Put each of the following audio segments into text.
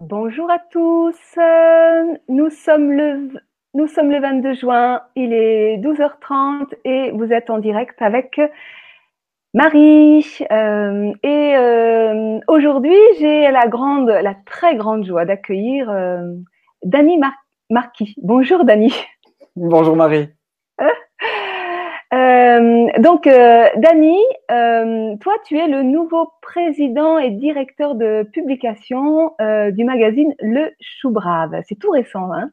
Bonjour à tous. Euh, nous sommes le nous sommes le 22 juin, il est 12h30 et vous êtes en direct avec Marie. Euh, et euh, aujourd'hui, j'ai la grande, la très grande joie d'accueillir Dani Marquis. Bonjour Dani. Bonjour Marie. Euh, donc, euh, Dani, euh, toi, tu es le nouveau président et directeur de publication du magazine Le Chou Brave. C'est tout récent, hein?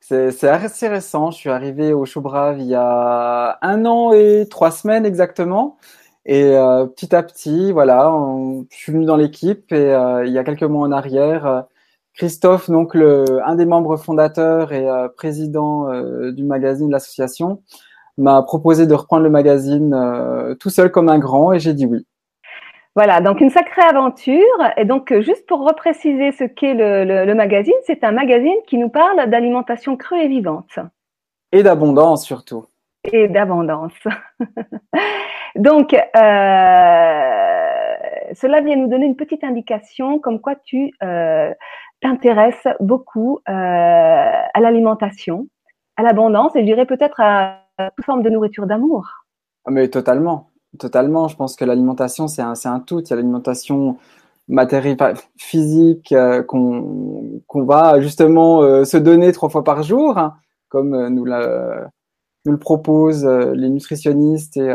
C'est assez récent. Je suis arrivé au Chou Brave il y a un an et trois semaines exactement. Et petit à petit, voilà, je suis venu dans l'équipe et il y a quelques mois en arrière, Christophe, donc un des membres fondateurs et président du magazine, l'association, m'a proposé de reprendre le magazine euh, tout seul comme un grand et j'ai dit oui. Voilà, donc une sacrée aventure. Et donc, euh, juste pour repréciser ce qu'est le, magazine, c'est un magazine qui nous parle d'alimentation crue et vivante. Et d'abondance surtout. Et d'abondance. donc, euh, cela vient nous donner une petite indication comme quoi tu t'intéresses beaucoup à l'alimentation, à l'abondance et je dirais peut-être à toute forme de nourriture d'amour. Ah, mais totalement, totalement. Je pense que l'alimentation, c'est un, un tout. Il y a l'alimentation physique euh, qu'on, qu'on va justement euh, se donner trois fois par jour, hein, comme euh, nous, la, nous le proposent les nutritionnistes et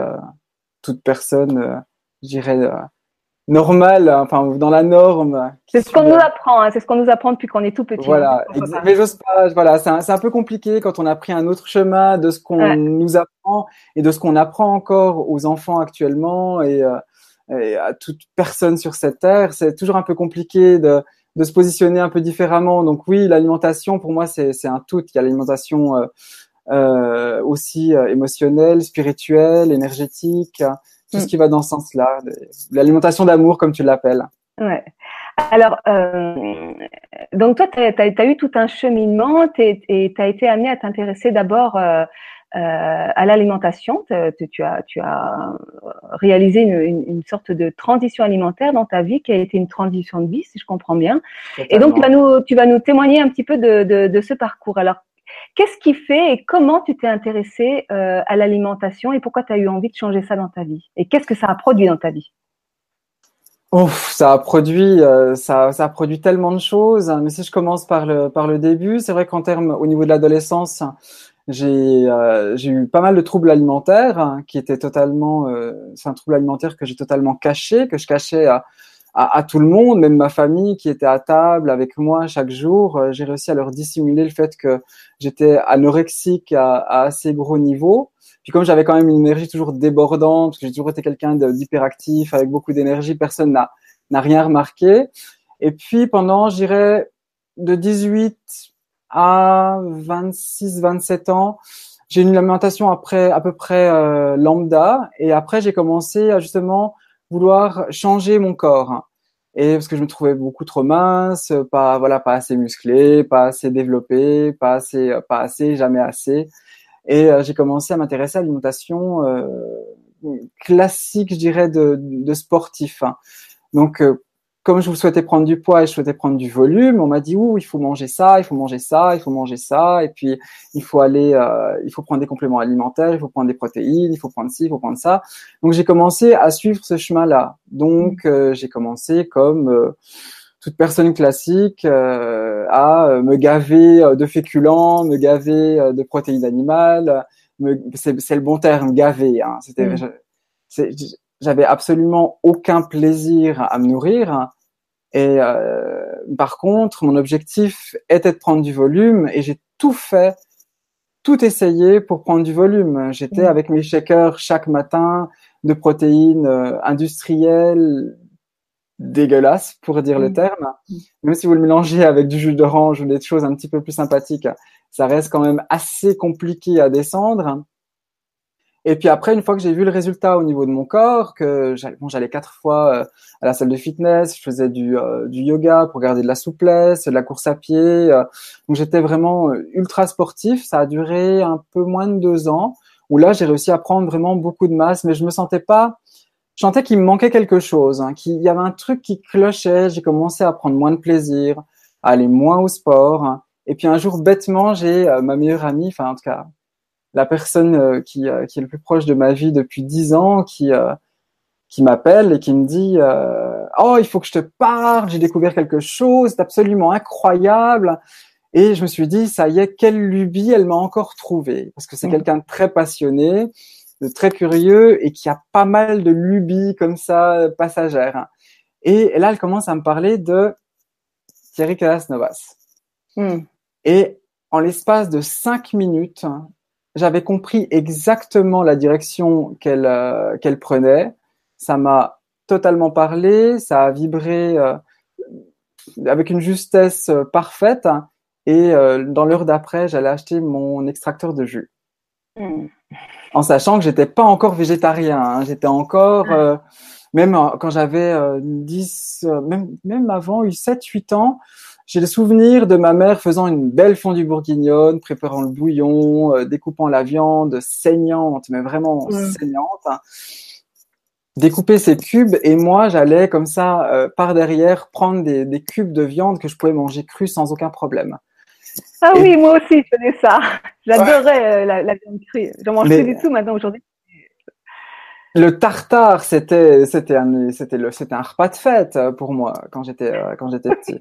toute personne, je dirais, normal, enfin dans la norme. C'est ce qu'on nous apprend, hein, c'est ce qu'on nous apprend depuis qu'on est tout petit. Voilà, mais j'ose pas. Voilà, c'est un, un, peu compliqué quand on a pris un autre chemin de ce qu'on nous apprend et de ce qu'on apprend encore aux enfants actuellement et, euh, et, à toute personne sur cette terre. C'est toujours un peu compliqué de, de se positionner un peu différemment. Donc oui, l'alimentation pour moi c'est un tout. Il y a l'alimentation euh, euh, aussi émotionnelle, spirituelle, énergétique tout ce mm. qui va dans ce sens-là, l'alimentation d'amour comme tu l'appelles. Ouais. Alors, euh, donc toi, tu as, eu tout un cheminement et tu as été amené à t'intéresser d'abord euh, euh, à l'alimentation. Tu as, tu as réalisé une, une, sorte de transition alimentaire dans ta vie qui a été une transition de vie, si je comprends bien. Et donc, tu vas, nous, tu vas nous témoigner un petit peu de, de, de ce parcours. Alors, Qu'est-ce qui fait et comment tu t'es intéressé euh, à l'alimentation et pourquoi tu as eu envie de changer ça dans ta vie? Et qu'est-ce que ça a produit dans ta vie? Ouf, ça a produit, euh, ça, a produit tellement de choses. Mais si je commence par le par le début, c'est vrai qu'en termes au niveau de l'adolescence, j'ai euh, j'ai eu pas mal de troubles alimentaires hein, qui étaient totalement, c'est un trouble alimentaire que j'ai totalement caché, que je cachais à à, à, tout le monde, même ma famille qui était à table avec moi chaque jour. Euh, j'ai réussi à leur dissimuler le fait que j'étais anorexique à, à, assez gros niveau. Puis comme j'avais quand même une énergie toujours débordante, parce que j'ai toujours été quelqu'un d'hyperactif avec beaucoup d'énergie, personne n'a n'a rien remarqué. Et puis pendant, j'irais de 18 à 26, 27 ans, j'ai une alimentation après à peu près euh, lambda. Et après, j'ai commencé à justement vouloir changer mon corps. Et parce que je me trouvais beaucoup trop mince, pas voilà, pas assez musclé, pas assez développé, pas assez, pas assez, jamais assez. Et euh, j'ai commencé à m'intéresser à l'alimentation euh, classique, je dirais, de, de sportif. Donc euh, comme je souhaitais prendre du poids et je souhaitais prendre du volume, on m'a dit ouh il faut manger ça, il faut manger ça, il faut manger ça, et puis il faut aller, euh, il faut prendre des compléments alimentaires, il faut prendre des protéines, il faut prendre ci, il faut prendre ça. Donc j'ai commencé à suivre ce chemin-là. Donc euh, j'ai commencé comme euh, toute personne classique à me gaver de féculents, me gaver de protéines animales. C'est le bon terme, gaver. Hein. C'était mmh j'avais absolument aucun plaisir à me nourrir. Et euh, par contre, mon objectif était de prendre du volume et j'ai tout fait, tout essayé pour prendre du volume. J'étais mmh. avec mes shakers chaque matin de protéines euh, industrielles dégueulasses, pour dire le mmh. terme. Mmh. Même si vous le mélangez avec du jus d'orange ou des choses un petit peu plus sympathiques, ça reste quand même assez compliqué à descendre. Et puis après, une fois que j'ai vu le résultat au niveau de mon corps, que j'allais bon, quatre fois euh, à la salle de fitness, je faisais du, euh, du yoga pour garder de la souplesse, de la course à pied. Euh, donc j'étais vraiment ultra sportif. Ça a duré un peu moins de deux ans, où là j'ai réussi à prendre vraiment beaucoup de masse, mais je me sentais pas. Je sentais qu'il me manquait quelque chose, hein, qu'il y avait un truc qui clochait. J'ai commencé à prendre moins de plaisir. aller moins au sport. Et puis un jour, bêtement, j'ai ma meilleure amie, enfin en tout cas la personne qui, qui est le plus proche de ma vie depuis dix ans, qui qui m'appelle et qui me dit oh il faut que je te parle, j'ai découvert quelque chose, c'est absolument incroyable. Et je me suis dit, ça y est, quelle lubie elle m'a encore trouvé. Parce que c'est mmh. quelqu'un de très passionné, de très curieux et qui a pas mal de lubies comme ça, passagères. Et là, elle commence à me parler de Thierry Calas-Novas. Mmh. Et en l'espace de cinq minutes, j'avais compris exactement la direction qu'elle euh, qu'elle prenait. Ça m'a totalement parlé, ça a vibré euh, avec une justesse euh, parfaite. Et dans l'heure d'après, j'allais acheter mon extracteur de jus. Hmm. En sachant que j'étais pas encore végétarien, hein. j'étais encore même quand j'avais 10 même même avant eu 7 8 ans, j'ai le souvenir de ma mère faisant une belle fondue bourguignonne, préparant le bouillon, découpant la viande saignante, mais vraiment saignante. Hein. découper ces cubes et moi j'allais comme ça par derrière prendre des, des, cubes de viande que je pouvais manger cru sans aucun problème. Ah oui, moi aussi, je faisais ça. J'adorais euh, la, viande crue. J'en mange plus du tout maintenant aujourd'hui. Le tartare, c'était c'était un c'était le c'était un repas de fête euh, pour moi quand j'étais euh, quand j'étais petit.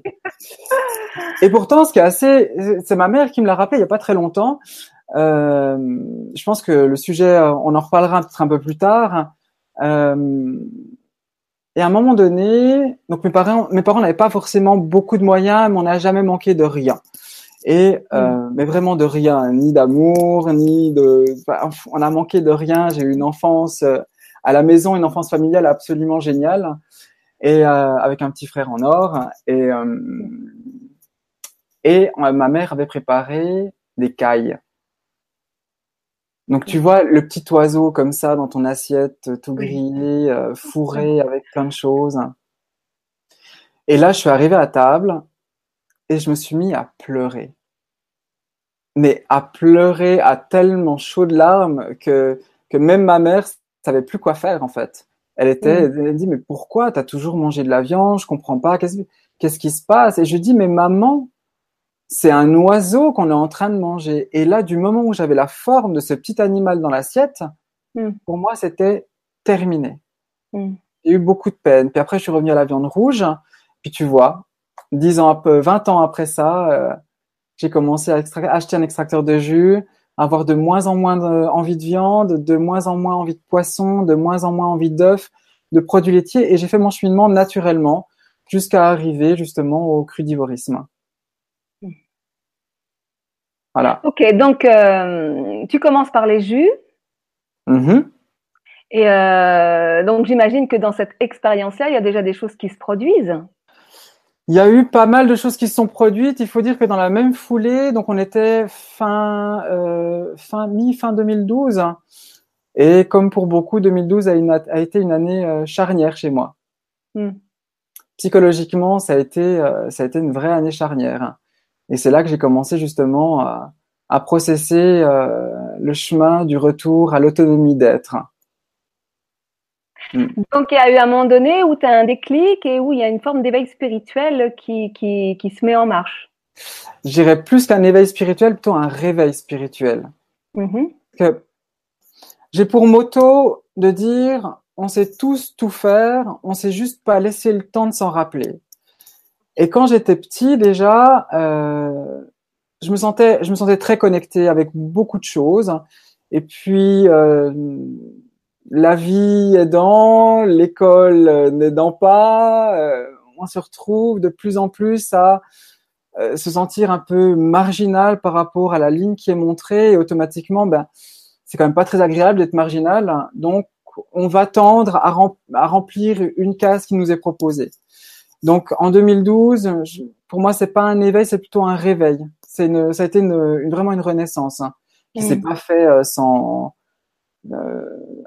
Et pourtant, ce qui est assez, c'est ma mère qui me l'a rappelé il y a pas très longtemps. Euh, je pense que le sujet, on en reparlera peut-être un peu plus tard. Euh, et à un moment donné, donc mes parents, mes parents n'avaient pas forcément beaucoup de moyens, mais on n'a jamais manqué de rien. Et euh, mm. mais vraiment de rien, ni d'amour, ni de. on a manqué de rien. J'ai eu une enfance euh, à la maison, une enfance familiale absolument géniale, et euh, avec un petit frère en or. Et et ma mère avait préparé des cailles. Donc tu vois le petit oiseau comme ça dans ton assiette, tout grillé, fourré avec plein de choses. Et là, je suis arrivé à table et je me suis mis à pleurer. Mais à pleurer à tellement chaud de larmes que, que même ma mère savait plus quoi faire en fait. Elle était, mm. elle dit mais pourquoi t'as toujours mangé de la viande? Je comprends pas. Qu'est-ce qu'est-ce qui se passe? Et je dis mais maman, c'est un oiseau qu'on est en train de manger. Et là, du moment où j'avais la forme de ce petit animal dans l'assiette, mm. pour moi c'était terminé. Mm. J'ai eu beaucoup de peine. Puis après, je suis revenu à la viande rouge. Puis tu vois, dix ans, peu, 20 ans après ça, euh, j'ai commencé à acheter un extracteur de jus, avoir de moins en moins envie de viande, de moins en moins envie de poisson, de moins en moins envie d'œufs, de produits laitiers, et j'ai fait mon cheminement naturellement jusqu'à arriver justement au crudivorisme. Voilà. Ok, donc euh, tu commences par les jus. Mm-hmm. Et euh, donc j'imagine que dans cette expérience-là, il y a déjà des choses qui se produisent. Il y a eu pas mal de choses qui se sont produites. Il faut dire que dans la même foulée, donc on était fin, euh, fin mi fin 2012, et comme pour beaucoup, 2012 a, une, a été une année euh, charnière chez moi. Hmm. Psychologiquement, ça a été euh, ça a été une vraie année charnière, et c'est là que j'ai commencé justement à, à processer euh, le chemin du retour à l'autonomie d'être. Mm. Donc, il y a eu un moment donné où tu as un déclic et où il y a une forme d'éveil spirituel qui, qui, qui, se met en marche. Je dirais plus qu'un éveil spirituel, plutôt un réveil spirituel. Mm-hmm. J'ai pour motto de dire on sait tous tout faire, on sait juste pas laisser le temps de s'en rappeler. Et quand j'étais petit, déjà, euh, je me sentais, je me sentais très connecté avec beaucoup de choses. Et puis, euh, la vie aidant, l'école n'aidant pas, euh, on se retrouve de plus en plus à euh, se sentir un peu marginal par rapport à la ligne qui est montrée et automatiquement, ben, c'est quand même pas très agréable d'être marginal. Donc, on va tendre à, remplir une case qui nous est proposée. Donc, en 2012, pour moi, c'est pas un éveil, c'est plutôt un réveil. C'est ça a été une, vraiment une renaissance hein, qui s'est mmh. pas fait euh, sans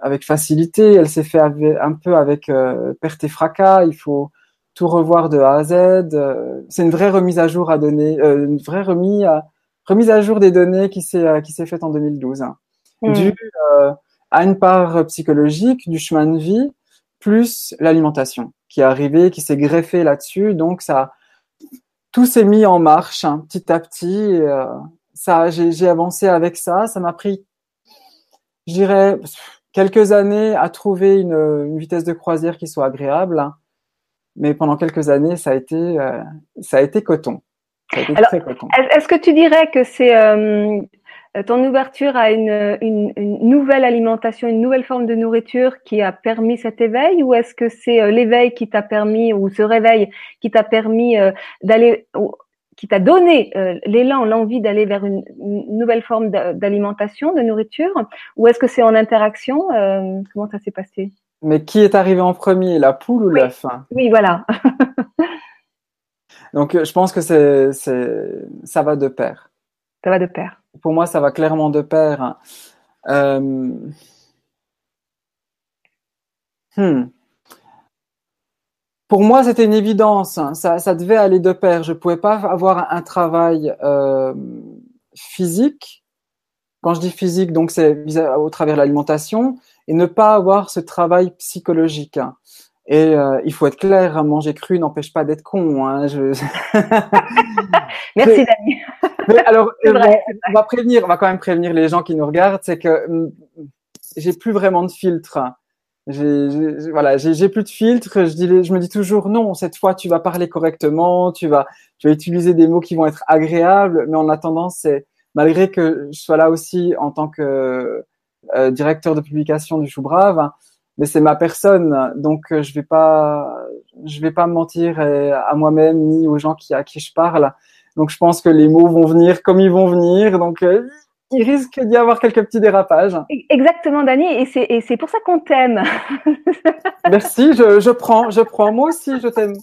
avec facilité. Elle s'est fait un peu avec euh, perte et fracas. Il faut tout revoir de A à Z. Euh, c'est une vraie remise à jour à donner, une vraie remise à, remise à jour des données qui s'est qui s'est faite en 2012, hein. mmh. due à une part psychologique du chemin de vie plus l'alimentation qui est arrivée, qui s'est greffée là-dessus. Donc ça tout s'est mis en marche hein, petit à petit. Euh, ça, j'ai avancé avec ça. Ça m'a pris, je dirais, quelques années à trouver une, une, vitesse de croisière qui soit agréable. Hein. Mais pendant quelques années, ça a été, euh, ça a été coton. Est-ce que tu dirais que c'est euh, ton ouverture à une, une, une, nouvelle alimentation, une nouvelle forme de nourriture qui a permis cet éveil, ou est-ce que c'est euh, l'éveil qui t'a permis, ou ce réveil qui t'a permis euh, d'aller, qui t'a donné l'élan, l'envie d'aller vers une, nouvelle forme d'alimentation, de nourriture, ou est-ce que c'est en interaction Comment ça s'est passé? Mais qui est arrivé en premier, la poule ou l'œuf Oui, voilà. Donc, je pense que c'est, ça va de pair. Ça va de pair. Pour moi, ça va clairement de pair. Euh... Hmm. Pour moi, c'était une évidence. Ça, ça, devait aller de pair. Je ne pouvais pas avoir un travail euh, physique. Quand je dis physique, donc c'est au travers de l'alimentation, et ne pas avoir ce travail psychologique. Et euh, il faut être clair, hein, manger cru n'empêche pas d'être con. Hein, je... Merci Dani. Mais alors, on va prévenir, on va quand même prévenir les gens qui nous regardent, c'est que mm, j'ai plus vraiment de filtre. J'ai, voilà, j'ai plus de filtre. Je dis, je me dis toujours non. Cette fois, tu vas parler correctement, tu vas, tu vas utiliser des mots qui vont être agréables. Mais en attendant, c'est malgré que je sois là aussi en tant que euh, directeur de publication du Chou Brave mais c'est ma personne, donc euh, je vais pas, je vais pas mentir euh, à moi-même ni aux gens qui à qui je parle. Donc je pense que les mots vont venir comme ils vont venir, donc euh, il risque d'y avoir quelques petits dérapages. Exactement, Dani, et c'est pour ça qu'on t'aime. Merci, je, je prends, je prends. Moi aussi, je t'aime.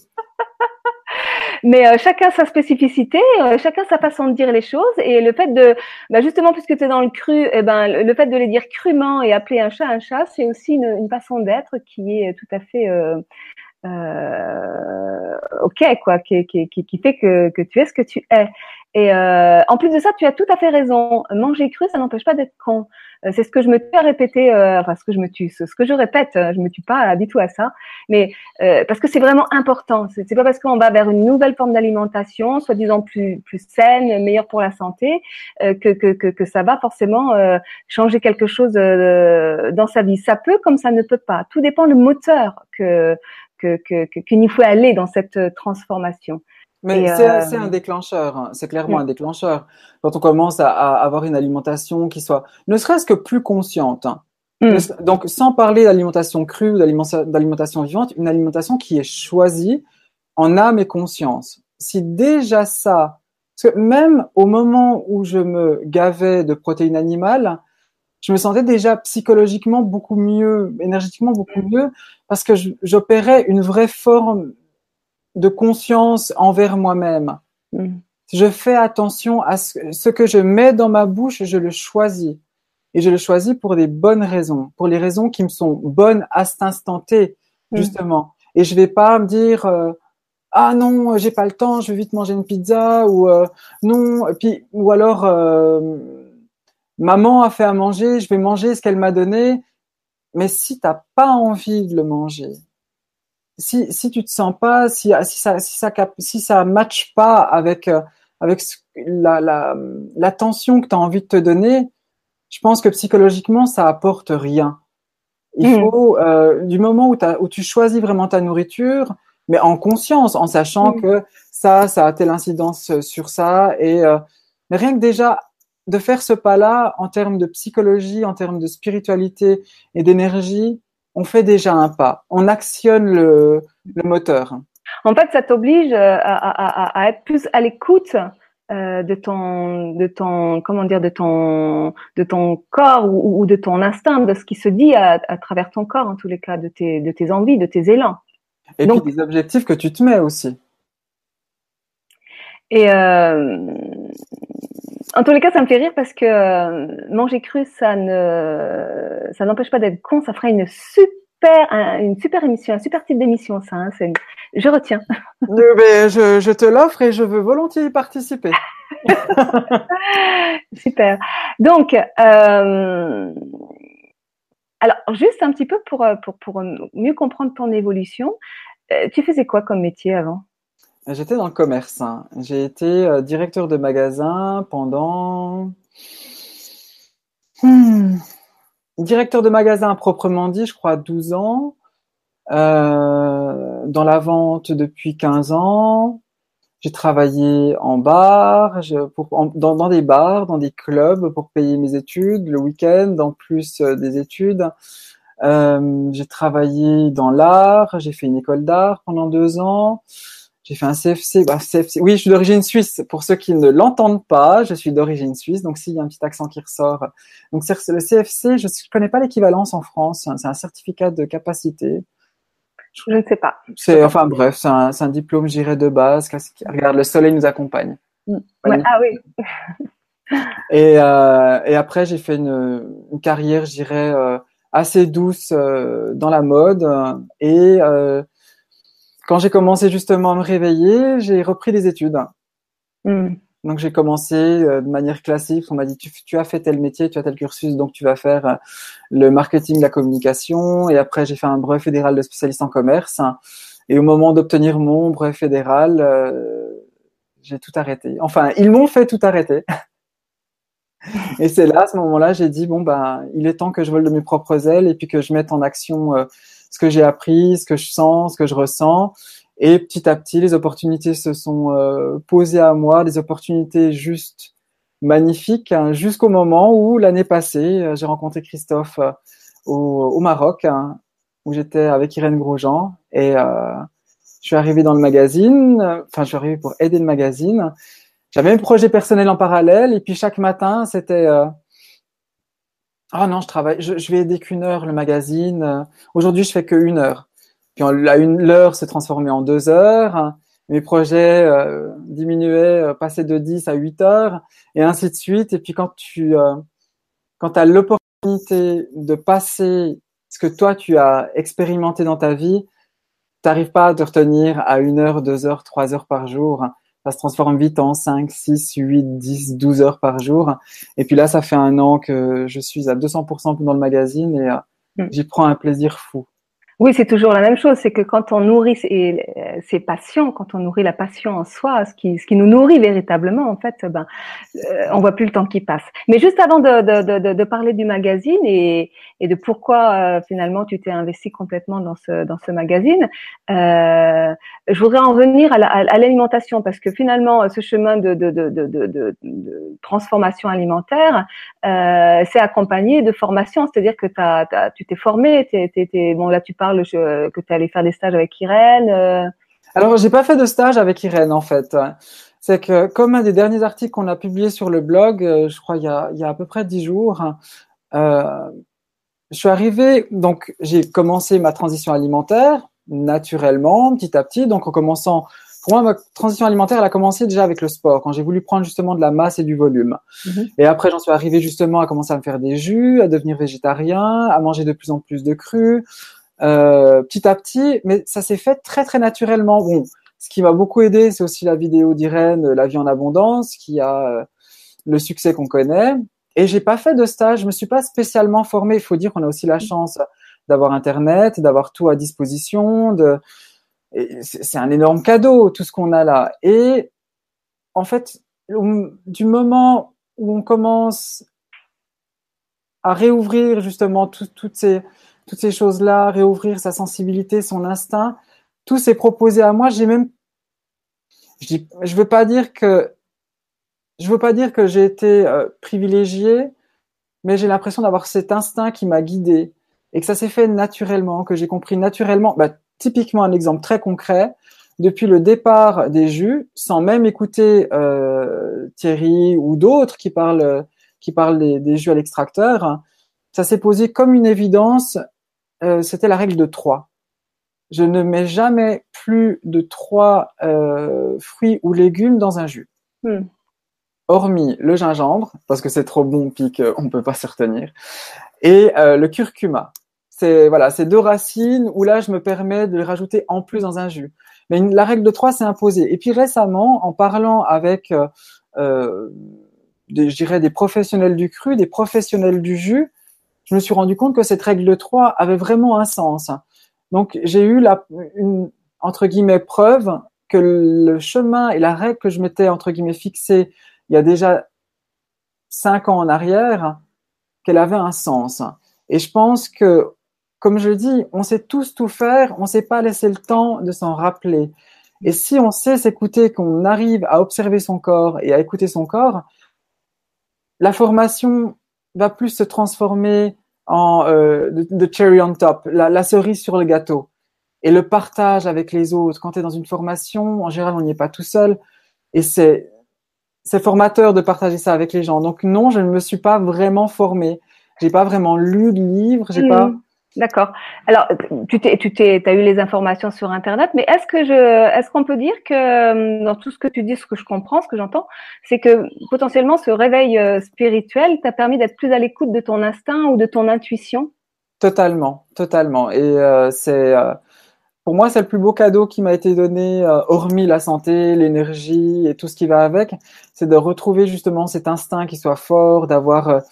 Mais euh, chacun sa spécificité, euh, chacun sa façon de dire les choses. Et le fait de, bah justement, puisque tu es dans le cru, eh ben, le fait de les dire crûment et appeler un chat un chat, c'est aussi une, une, façon d'être qui est tout à fait euh, euh ok, quoi, qui, qui, qui, fait que, que tu es ce que tu es. Et euh, en plus de ça, tu as tout à fait raison. Manger cru, ça n'empêche pas d'être con. Euh, c'est ce que je me tue à répéter, euh, enfin ce que je me tue, ce que je répète, je me tue pas du tout à ça, mais euh, parce que c'est vraiment important. C'est pas parce qu'on va vers une nouvelle forme d'alimentation, soi-disant plus plus saine, meilleure pour la santé, que, que, que, que ça va forcément changer quelque chose dans sa vie. Ça peut comme ça ne peut pas. Tout dépend le moteur que qu'il faut aller dans cette transformation. Mais c'est un euh, déclencheur, hein. c'est clairement un déclencheur. Quand on commence à, avoir une alimentation qui soit, ne serait-ce que plus consciente. Hein. Hmm. Donc, sans parler d'alimentation crue ou d'alimentation vivante, une alimentation qui est choisie en âme et conscience. Si déjà ça, parce que même au moment où je me gavais de protéines animales, je me sentais déjà psychologiquement beaucoup mieux, énergétiquement beaucoup hmm. mieux, parce que j'opérais une vraie forme de conscience envers moi-même. Mm. Je fais attention à ce, que je mets dans ma bouche, je le choisis. Et je le choisis pour des bonnes raisons, pour les raisons qui me sont bonnes à cet instant T, mm. justement. Et je vais pas me dire euh, ah non, j'ai pas le temps, je vais vite manger une pizza ou euh, non, puis ou alors euh, maman a fait à manger, je vais manger ce qu'elle m'a donné. Mais si t'as pas envie de le manger, si, si tu te sens pas, si, si ça, si ça, si ça matche pas avec, euh, avec la, la, l'attention que tu as envie de te donner, je pense que psychologiquement, ça apporte rien. Il mmh. faut, euh, du moment où, où tu choisis vraiment ta nourriture, mais en conscience, en sachant mmh. que ça, ça a telle incidence sur ça, et euh, mais rien que déjà de faire ce pas-là en termes de psychologie, en termes de spiritualité et d'énergie, on fait déjà un pas, on actionne le, moteur. En fait, ça t'oblige euh, à, être plus à l'écoute euh, de ton, de ton, comment dire, de ton, de ton corps ou, de ton instinct, de ce qui se dit à, travers ton corps, en tous les cas, de tes, de tes envies, de tes élans. Et puis des objectifs que tu te mets aussi. Et euh, en tous les cas, ça me fait rire parce que euh, manger cru, ça ne, ça n'empêche pas d'être con. Ça fera une super, une super émission, un super type d'émission, ça. Hein, je retiens. Ben, je, je te l'offre et je veux volontiers y participer. super. Donc, euh, alors juste un petit peu pour, pour, pour mieux comprendre ton évolution. tu faisais quoi comme métier avant? J'étais dans le commerce. Hein. J'ai été euh, directeur de magasin pendant. Hmm. Directeur de magasin proprement dit, je crois 12 ans. Euh, dans la vente depuis 15 ans. J'ai travaillé en bar, dans, des bars, dans des clubs pour payer mes études, le week-end, en plus euh, des études. J'ai travaillé dans l'art, j'ai fait une école d'art pendant deux ans. J'ai fait un CFC, bah, CFC. Oui, je suis d'origine suisse. Pour ceux qui ne l'entendent pas, je suis d'origine suisse. Donc, s'il y a un petit accent qui ressort. Donc, le CFC, je ne connais pas l'équivalence en France. C'est un certificat de capacité. Je ne sais pas. C'est enfin bref, c'est un, un, diplôme, j'irais de base. Regarde, le soleil nous accompagne. Mm. ah oui. et, euh, et après, j'ai fait une, une carrière, je dirais, euh, assez douce euh, dans la mode. Et euh, quand j'ai commencé justement à me réveiller, j'ai repris des études. Mm. Donc j'ai commencé euh, de manière classique. On m'a dit tu, tu, as fait tel métier, tu as tel cursus, donc tu vas faire euh, le marketing, la communication. Et après j'ai fait un brevet fédéral de spécialiste en commerce. Et au moment d'obtenir mon brevet fédéral, euh, j'ai tout arrêté. Enfin, ils m'ont fait tout arrêter. et c'est là, à ce moment-là, j'ai dit bon ben, il est temps que je vole de mes propres ailes et puis que je mette en action ce que j'ai appris, ce que je sens, ce que je ressens et petit à petit, les opportunités se sont euh, posées à moi, des opportunités juste magnifiques, hein, jusqu'au moment où l'année passée, euh, j'ai rencontré Christophe euh, au, au, Maroc, hein, où j'étais avec Irène Grosjean, et euh, je suis arrivé dans le magazine, enfin je suis arrivé pour aider le magazine. J'avais un projet personnel en parallèle, et puis chaque matin, c'était ah non, je travaille, je, je vais aider qu'une heure le magazine. Aujourd'hui, je fais qu'une heure. Puis une l'heure s'est transformée en deux heures. Mes projets euh, diminuaient, euh, passaient de 10 à 8 heures, et ainsi de suite. Et puis quand tu euh, quand as l'opportunité de passer ce que toi tu as expérimenté dans ta vie, t'arrives pas à te retenir à une heure, deux heures, trois heures par jour. Ça se transforme vite en 5, 6, 8, 10, 12 heures par jour. Et puis là, ça fait un an que je suis à 200% dans le magazine et mm. j'y prends un plaisir fou. Oui, c'est toujours la même chose. C'est que quand on nourrit ses, ses, passions, quand on nourrit la passion en soi, ce qui, nous nourrit véritablement, en fait, ben, euh, on voit plus le temps qui passe. Mais juste avant de, parler du magazine et, de pourquoi euh, finalement tu t'es investi complètement dans ce, magazine, euh, je voudrais en venir à l'alimentation parce que finalement, ce chemin de transformation alimentaire, euh, c'est accompagné de formation, c'est-à-dire que tu t'es formé, bon là tu parles que tu es allé faire des stages avec Irène euh... Alors, j'ai pas fait de stage avec Irène en fait. C'est que comme un des derniers articles qu'on a publié sur le blog, euh, je crois il y a, il y a à peu près dix jours, euh, je suis arrivé, donc j'ai commencé ma transition alimentaire naturellement, petit à petit. Donc en commençant, pour moi, ma transition alimentaire, elle a commencé déjà avec le sport, quand j'ai voulu prendre justement de la masse et du volume. Mm-hmm. Et après, j'en suis arrivé justement à commencer à me faire des jus, à devenir végétarien, à manger de plus en plus de crus, euh, petit à petit, mais ça s'est fait très très naturellement. Bon, ce qui m'a beaucoup aidé, c'est aussi la vidéo d'Irène, La vie en abondance, qui a euh, le succès qu'on connaît. Et j'ai pas fait de stage, je me suis pas spécialement formé. Il faut dire qu'on a aussi la chance d'avoir Internet, d'avoir tout à disposition. De... C'est un énorme cadeau, tout ce qu'on a là. Et en fait, du moment où on commence à réouvrir justement toutes ces toutes ces choses-là, réouvrir sa sensibilité, son instinct, tout s'est proposé à moi. J'ai même, je je veux pas dire que, je veux pas dire que j'ai été euh, privilégié, mais j'ai l'impression d'avoir cet instinct qui m'a guidé et que ça s'est fait naturellement, que j'ai compris naturellement. Bah, typiquement un exemple très concret. Depuis le départ des jus, sans même écouter euh, Thierry ou d'autres qui parlent qui parlent des, des jus à l'extracteur, ça s'est posé comme une évidence euh, c'était la règle de trois. Je ne mets jamais plus de trois euh, fruits ou légumes dans un jus. Hmm. Hormis le gingembre, parce que c'est trop bon puis qu'on ne peut pas se retenir, et euh, le curcuma. C'est voilà, c'est deux racines où là je me permets de les rajouter en plus dans un jus. Mais la règle de trois s'est imposée. Et puis récemment, en parlant avec, euh, des, je dirais, des professionnels du cru, des professionnels du jus, je me suis rendu compte que cette règle de 3 avait vraiment un sens. Donc j'ai eu la, une, entre guillemets, preuve que le chemin et la règle que je m'étais entre guillemets fixée il y a déjà cinq ans en arrière, qu'elle avait un sens. Et je pense que, comme je dis, on sait tous tout faire, on ne sait pas laisser le temps de s'en rappeler. Et si on sait s'écouter, qu'on arrive à observer son corps et à écouter son corps, la formation va plus se transformer en euh, de, cherry on top, la, la, cerise sur le gâteau. Et le partage avec les autres. Quand tu es dans une formation, en général, on n'y est pas tout seul. Et c'est c'est formateur de partager ça avec les gens. Donc non, je ne me suis pas vraiment formée. J'ai pas vraiment lu de livres. J'ai pas. D'accord. Alors, tu t'es, tu t'es, as eu les informations sur Internet, mais est-ce que je, est-ce qu'on peut dire que hum, dans tout ce que tu dis, ce que je comprends, ce que j'entends, c'est que potentiellement ce réveil euh, spirituel t'a permis d'être plus à l'écoute de ton instinct ou de ton intuition? Totalement, totalement. Et euh, c'est, euh, pour moi, c'est le plus beau cadeau qui m'a été donné, hormis la santé, l'énergie et tout ce qui va avec, c'est de retrouver justement cet instinct qui soit fort, d'avoir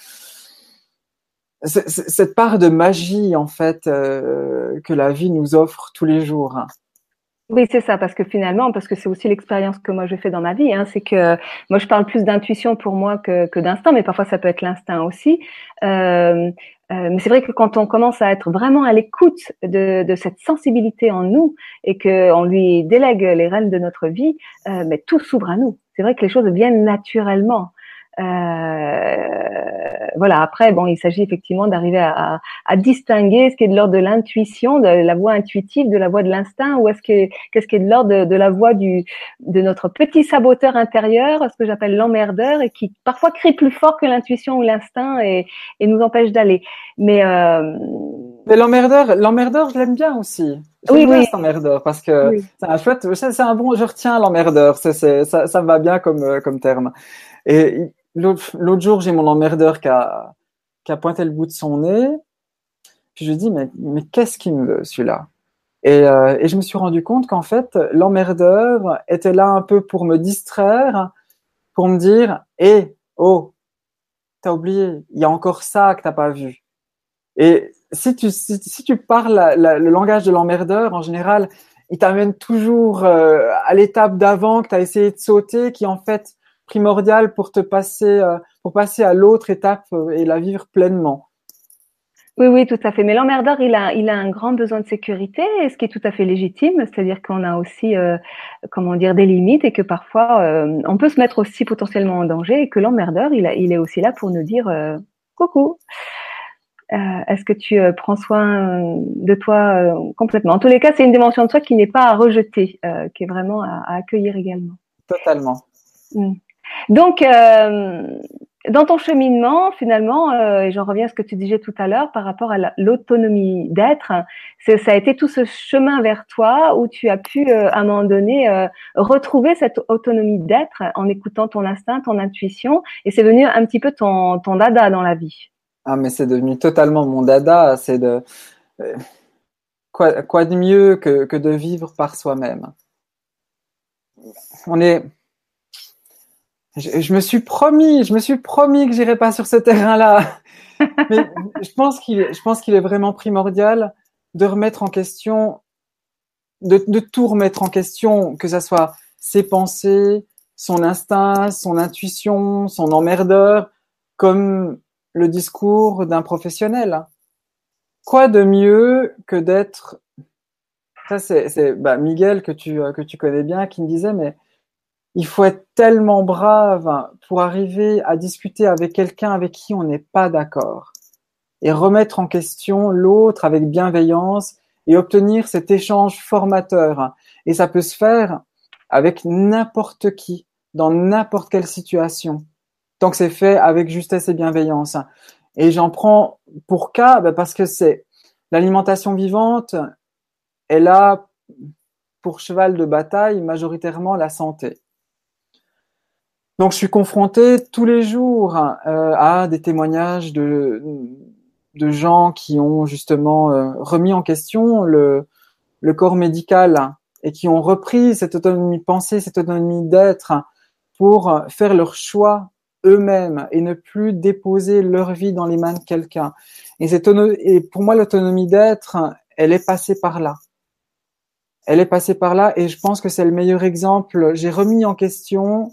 cette part de magie en fait euh, que la vie nous offre tous les jours. Oui, c'est ça, parce que finalement, parce que c'est aussi l'expérience que moi je fais dans ma vie, hein, c'est que moi je parle plus d'intuition pour moi que, que d'instinct, mais parfois ça peut être l'instinct aussi. Euh, euh, mais c'est vrai que quand on commence à être vraiment à l'écoute de, de, cette sensibilité en nous et qu'on lui délègue les rênes de notre vie, euh, mais tout s'ouvre à nous. C'est vrai que les choses viennent naturellement. Euh, voilà. Après, bon, il s'agit effectivement d'arriver à, à, distinguer ce qui est de l'ordre de l'intuition, de la voix intuitive, de la voix de l'instinct, ou est-ce que qu'est-ce qui est de l'ordre de, la voix du de notre petit saboteur intérieur, ce que j'appelle l'emmerdeur, et qui parfois crie plus fort que l'intuition ou l'instinct et, et nous empêche d'aller. Mais euh, mais l'emmerdeur, l'emmerdeur, je l'aime bien aussi. Oui, oui. cet emmerdeur parce que c'est un chouette, c'est un bon, je retiens l'emmerdeur, c'est, ça, ça me va bien comme, euh, comme terme. Et L'autre jour, j'ai mon emmerdeur qui a, qui a pointé le bout de son nez. Puis je dis, mais, mais qu'est-ce qu'il me veut, celui-là? Et, euh, et, je me suis rendu compte qu'en fait, l'emmerdeur était là un peu pour me distraire, pour me dire, hé, hey, oh, t'as oublié, il y a encore ça que t'as pas vu. Et si tu, si, tu parles le langage de l'emmerdeur, en général, il t'amène toujours euh, à l'étape d'avant que tu as essayé de sauter, qui en fait primordial pour te passer, euh, pour passer à l'autre étape euh, et la vivre pleinement. Oui, oui, tout à fait. Mais l'emmerdeur, il a, il a un grand besoin de sécurité, ce qui est tout à fait légitime. C'est-à-dire qu'on a aussi, euh, comment dire, des limites et que parfois, on peut se mettre aussi potentiellement en danger et que l'emmerdeur, il, a, il est aussi là pour nous dire coucou. Est-ce que tu prends soin de toi complètement? En tous les cas, c'est une dimension de toi qui n'est pas à rejeter, qui est vraiment à, accueillir également. Totalement. Mmh. Donc, euh, dans ton cheminement, finalement, euh, et j'en reviens à ce que tu disais tout à l'heure par rapport à l'autonomie d'être, ça a été tout ce chemin vers toi où tu as pu, euh, à un moment donné, retrouver cette autonomie d'être en écoutant ton instinct, ton intuition, et c'est devenu un petit peu ton, dada dans la vie. Ah, mais c'est devenu totalement mon dada. C'est de quoi, quoi de mieux que, que de vivre par soi-même? On est je, me suis promis, je me suis promis que j'irai pas sur ce terrain-là. Mais je pense qu'il, je pense qu'il est vraiment primordial de remettre en question, de, de tout remettre en question, que ça soit ses pensées, son instinct, son intuition, son emmerdeur, comme le discours d'un professionnel. Quoi de mieux que d'être, ça c'est, c'est bah, Miguel que tu, que tu connais bien qui me disait, mais il faut être tellement brave pour arriver à discuter avec quelqu'un avec qui on n'est pas d'accord et remettre en question l'autre avec bienveillance et obtenir cet échange formateur. Et ça peut se faire avec n'importe qui, dans n'importe quelle situation, tant que c'est fait avec justesse et bienveillance. Et j'en prends pour cas bah, parce que c'est l'alimentation vivante, elle a pour cheval de bataille majoritairement la santé. Donc, je suis confronté tous les jours euh, à des témoignages de, de gens qui ont justement euh, remis en question le, le corps médical et qui ont repris cette autonomie pensée, cette autonomie d'être pour faire leur choix eux-mêmes et ne plus déposer leur vie dans les mains de quelqu'un. Et, et pour moi, l'autonomie d'être, elle est passée par là. elle est passée par là et je pense que c'est le meilleur exemple. J'ai remis en question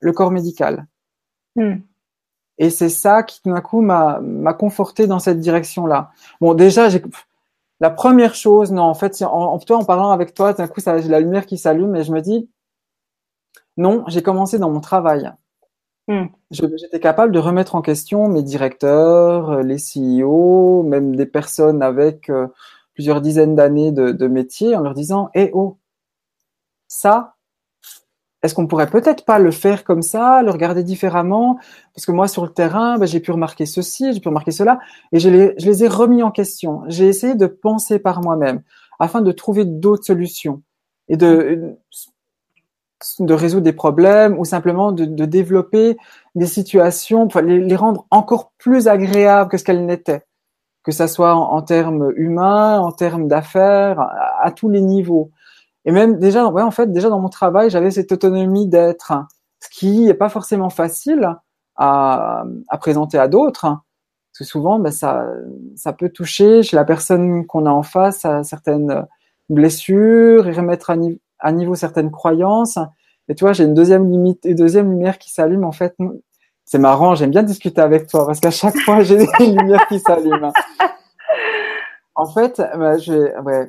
le corps médical. Hmm. Et c'est ça qui tout d'un coup m'a conforté dans cette direction-là. Bon, déjà, j'ai la première chose, non, en fait, en, en, en parlant avec toi, d'un coup, j'ai la lumière qui s'allume et je me dis, non, j'ai commencé dans mon travail. Hmm. J'étais capable de remettre en question mes directeurs, euh, les CEO, même des personnes avec euh, plusieurs dizaines d'années de, de, métier en leur disant, eh oh, ça, est-ce qu'on pourrait peut-être pas le faire comme ça, le regarder différemment? Parce que moi, sur le terrain, ben, j'ai pu remarquer ceci, j'ai pu remarquer cela, et je les, ai remis en question. J'ai essayé de penser par moi-même afin de trouver d'autres solutions et de, résoudre des problèmes ou simplement de, de développer des situations pour les, les, rendre encore plus agréables que ce qu'elles n'étaient, que ça soit en, termes humains, en termes d'affaires, à tous les niveaux. Et même déjà, ouais, en fait, déjà dans mon travail, j'avais cette autonomie d'être, ce qui n'est pas forcément facile à, présenter à d'autres, parce que souvent, ben, ça, ça peut toucher chez la personne qu'on a en face à certaines blessures et remettre à, niveau certaines croyances. Et tu vois, j'ai une deuxième limite, une deuxième lumière qui s'allume. En fait, c'est marrant. J'aime bien discuter avec toi parce qu'à chaque fois, j'ai une lumière qui s'allume. En fait, ben, ouais,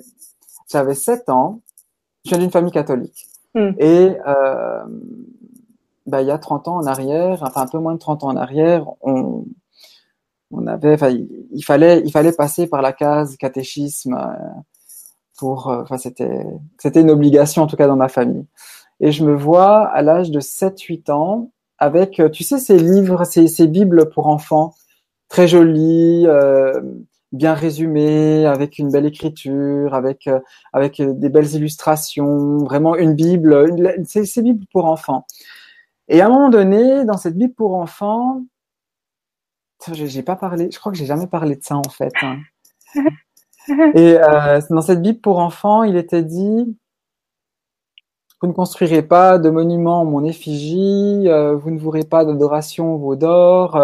j'avais sept ans je viens d'une famille catholique. Hmm. Et euh, bah, il y a 30 ans en arrière, enfin un peu moins de 30 ans en arrière, on, on avait, enfin, il, fallait, il fallait passer par la case catéchisme euh, pour, euh, enfin, c'était, c'était une obligation en tout cas dans ma famille. Et je me vois à l'âge de 7-8 ans avec, euh, tu sais, ces livres, ces, ces bibles pour enfants, très jolis, euh, bien résumé, avec une belle écriture, avec euh, avec euh, des belles illustrations, vraiment une Bible, c'est c'est Bible pour enfants. Et à un moment donné, dans cette Bible pour enfants, j'ai pas parlé, je crois que j'ai jamais parlé de ça en fait. Hein. Et euh, dans cette Bible pour enfants, il était dit vous ne construirez pas de monument mon effigie, euh, vous ne vourez pas d'adoration vos d'or.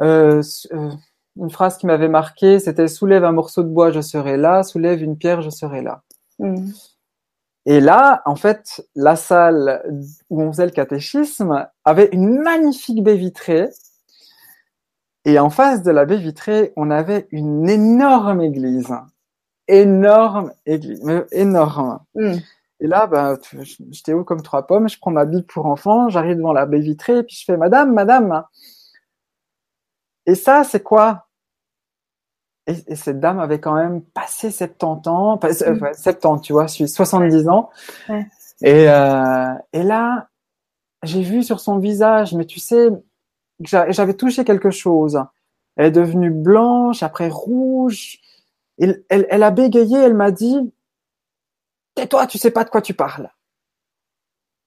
Euh, une phrase qui m'avait marqué, c'était soulève un morceau de bois, je serai là, soulève une pierre, je serai là. Mm. Et là, en fait, la salle où on faisait le catéchisme avait une magnifique baie vitrée. Et en face de la baie vitrée, on avait une énorme église. Énorme église, énorme. Mm. Et là, ben, j'étais haut comme trois pommes, je prends ma Bible pour enfants, j'arrive devant la baie vitrée, et puis je fais, Madame, Madame, et ça, c'est quoi? Et, cette dame avait quand même passé 70 ans, pas, 70, mm. tu vois, je suis 70 ans. Et, euh, et là, j'ai vu sur son visage, mais tu sais, j'avais touché quelque chose. Elle est devenue blanche, après rouge. Elle, elle a bégayé, elle m'a dit, tais-toi, tu sais pas de quoi tu parles.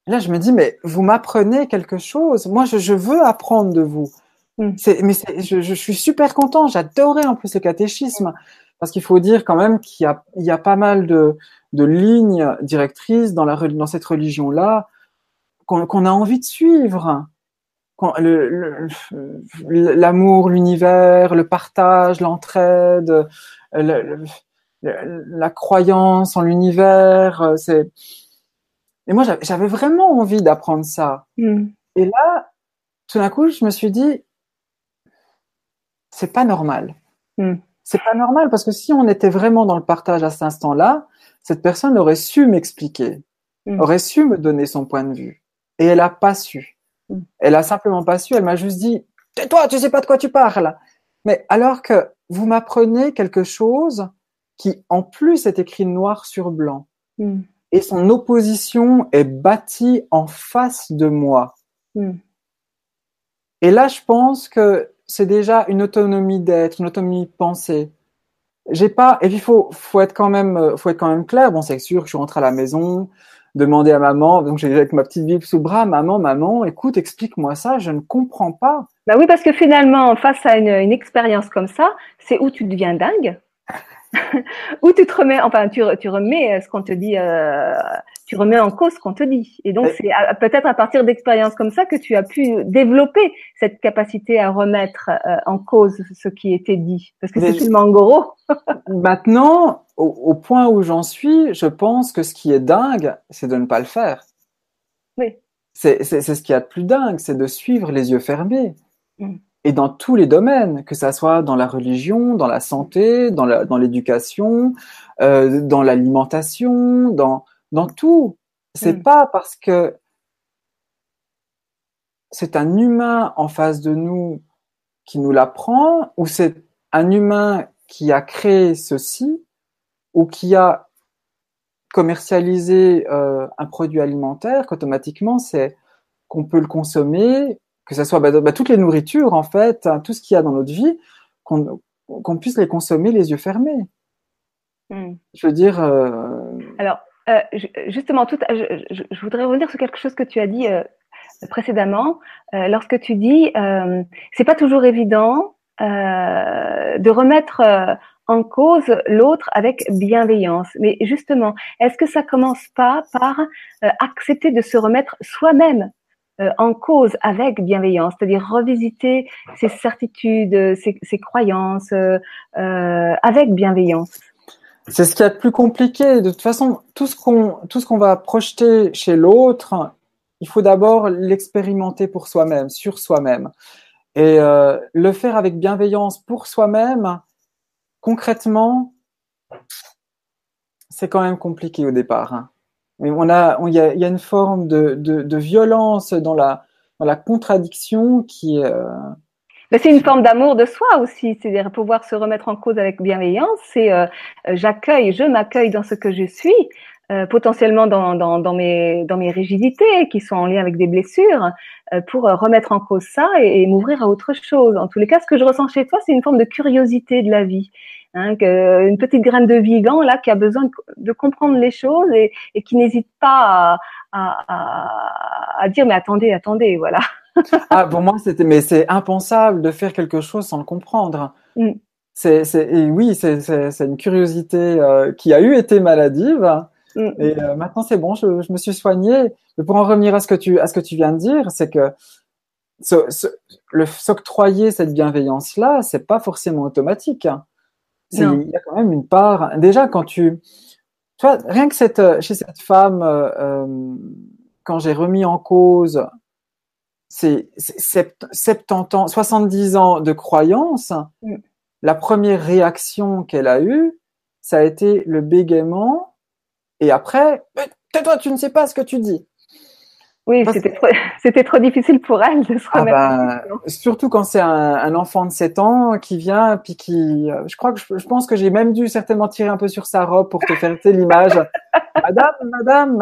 Là, je me dis, mais vous m'apprenez quelque chose. Moi, je, je veux apprendre de vous. Mm. Mais je, je, suis super content. J'adorais en plus le catéchisme parce qu'il faut dire quand même qu'il y a, il y a pas mal de, de lignes directrices dans, la, dans cette religion-là qu'on a envie de suivre. L'amour, l'univers, le partage, l'entraide, la croyance en l'univers. Et moi j'avais vraiment envie d'apprendre ça. Mm. Et là, tout d'un coup, je me suis dit, c'est pas normal. Hmm. C'est pas normal parce que si on était vraiment dans le partage à cet instant-là, cette personne aurait su m'expliquer, hmm. aurait su me donner son point de vue. Et elle a pas su. Hmm. Elle a simplement pas su. Elle m'a juste dit, tais-toi, tu sais pas de quoi tu parles. Mais alors que vous m'apprenez quelque chose qui, en plus, est écrit noir sur blanc. Et son opposition est bâtie en face de moi. Et là, je pense que c'est déjà une autonomie d'être, une autonomie de penser. J'ai pas, et puis faut, faut être quand même, euh, faut être quand même clair. Bon, c'est sûr, je suis rentré à la maison, demander à maman, donc j'ai avec ma petite Bible sous bras, maman, maman, écoute, explique-moi ça, je ne comprends pas. Bah oui, parce que finalement, face à une, une expérience comme ça, c'est où tu deviens dingue, où tu te remets, enfin, tu, tu remets ce qu'on te dit, euh, tu remets en cause ce qu'on te dit. Et donc, c'est peut-être à partir d'expériences comme ça que tu as pu développer cette capacité à remettre euh, en cause ce qui était dit. Parce que c'est tellement gros. maintenant, au, point où j'en suis, je pense que ce qui est dingue, c'est de ne pas le faire. Oui. C'est ce qui est a de plus dingue, c'est de suivre les yeux fermés. Mm. Et dans tous les domaines, que ça soit dans la religion, dans la santé, dans l'éducation, dans euh, dans l'alimentation, dans, dans tout. C'est Mm. pas parce que c'est un humain en face de nous qui nous l'apprend, ou c'est un humain qui a créé ceci, ou qui a commercialisé euh, un produit alimentaire, qu'automatiquement c'est qu'on peut le consommer, que ce soit bah, bah, toutes les nourritures en fait, hein, tout ce qu'il y a dans notre vie, qu'on puisse les consommer les yeux fermés. Mm. Je veux dire. Euh... Alors, euh, justement, tout, je, je, je, voudrais revenir sur quelque chose que tu as dit euh, précédemment, lorsque tu dis c'est pas toujours évident de remettre en cause l'autre avec bienveillance. Mais justement, est-ce que ça commence pas par euh, accepter de se remettre soi-même en cause avec bienveillance, c'est-à-dire revisiter ses certitudes, ses, croyances avec bienveillance C'est ce qui est plus compliqué. De toute façon, tout ce qu'on tout ce qu'on va projeter chez l'autre, il faut d'abord l'expérimenter pour soi-même, sur soi-même. Et euh, le faire avec bienveillance pour soi-même, concrètement, c'est quand même compliqué au départ. Hein. Mais on a, il y a, une forme de, violence dans la, contradiction qui. Euh... C'est une forme d'amour de soi aussi, c'est-à-dire pouvoir se remettre en cause avec bienveillance. C'est euh, j'accueille, je m'accueille dans ce que je suis, euh, potentiellement dans, mes, rigidités qui sont en lien avec des blessures, euh, pour remettre en cause ça et m'ouvrir à autre chose. En tous les cas, ce que je ressens chez toi, c'est une forme de curiosité de la vie. Hein, que, une petite graine de vivant là qui a besoin de, de comprendre les choses et, et qui n'hésite pas à, à, à, à, dire mais attendez, attendez, voilà. ah pour moi c'était mais c'est impensable de faire quelque chose sans le comprendre. Mm. C'est oui c'est c'est une curiosité euh, qui a eu été maladive Mm. et euh, maintenant c'est bon je, je me suis soignée. Mais pour en revenir à ce que tu à ce que tu viens de dire c'est que ce, ce, le s'octroyer cette bienveillance là c'est pas forcément automatique. Hein il y a quand même une part. Déjà, quand tu, tu vois, rien que cette, chez cette femme, euh, quand j'ai remis en cause ces 70 ans, 70 ans de croyance, mm. la première réaction qu'elle a eue, ça a été le bégaiement. Et après, tais-toi, tu ne sais pas ce que tu dis. Oui, c'était trop, c'était trop difficile pour elle de se remettre. Ah bah, surtout quand c'est un, un, enfant de 7 ans qui vient, puis qui, je crois que je, je pense que j'ai même dû certainement tirer un peu sur sa robe pour te faire l'image. madame, madame.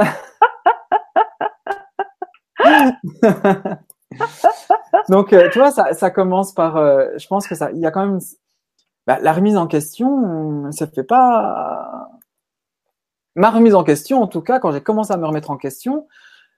Donc, tu vois, ça, ça commence par, euh, je pense que ça, il y a quand même, bah, la remise en question, ça fait pas. Ma remise en question, en tout cas, quand j'ai commencé à me remettre en question,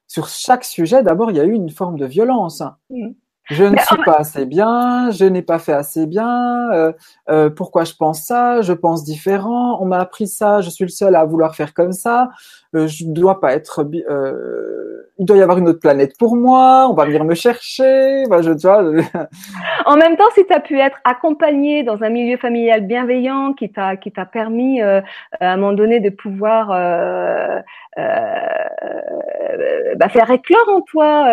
sur chaque sujet, d'abord, il y a eu une forme de violence. Mmh. Je ne suis pas assez bien, je n'ai pas fait assez bien, euh, euh, pourquoi je pense ça, je pense différent, on m'a appris ça, je suis le seul à vouloir faire comme ça, euh, je dois pas être... Euh, il doit y avoir une autre planète pour moi, on va venir me chercher, enfin, je, tu vois. en même temps, si tu as pu être accompagné dans un milieu familial bienveillant qui t'a qui t'a permis euh, à un moment donné de pouvoir euh, bah, faire éclore en toi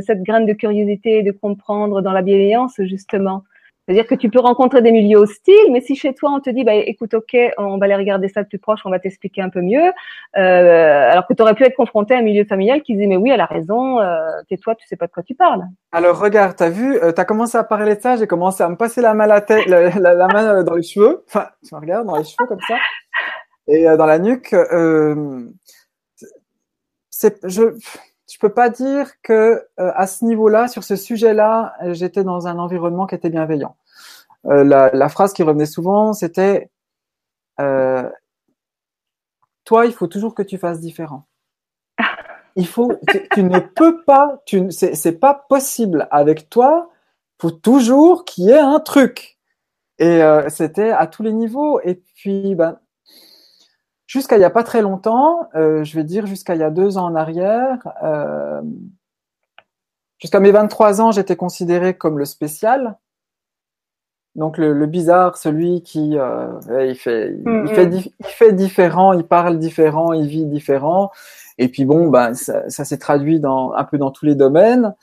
cette graine de curiosité, de comprendre dans la bienveillance justement. C'est-à-dire que tu peux rencontrer des milieux hostiles, mais si chez toi on te dit, bah, écoute, ok, on va aller regarder ça de plus proche, on va t'expliquer un peu mieux, euh, alors que tu aurais pu être confronté à un milieu familial qui disait, mais oui, elle a raison, euh, tais-toi, tu sais pas de quoi tu parles. Alors regarde, t'as vu, euh, t'as commencé à parler de ça, j'ai commencé à me passer la main, la, main dans les cheveux, enfin, tu me regardes dans les cheveux comme ça, et euh, dans la nuque. Euh, c'est, je, je peux pas dire que euh, à ce niveau-là, sur ce sujet-là, j'étais dans un environnement qui était bienveillant. Euh, la, phrase qui revenait souvent, c'était euh, "Toi, il faut toujours que tu fasses différent. Il faut, tu, ne peux pas, tu, c'est, pas possible avec toi. Faut toujours qu'il y ait un truc." Et c'était à tous les niveaux. Et puis, ben, jusqu'à il y a pas très longtemps, euh, je vais dire jusqu'à il y a deux ans en arrière, euh, jusqu'à mes 23 ans, j'étais considéré comme le spécial. Donc le, bizarre, celui qui euh, il fait, il, fait il fait différent, il parle différent, il vit différent. Et puis bon, ben ça, ça s'est traduit dans un peu dans tous les domaines.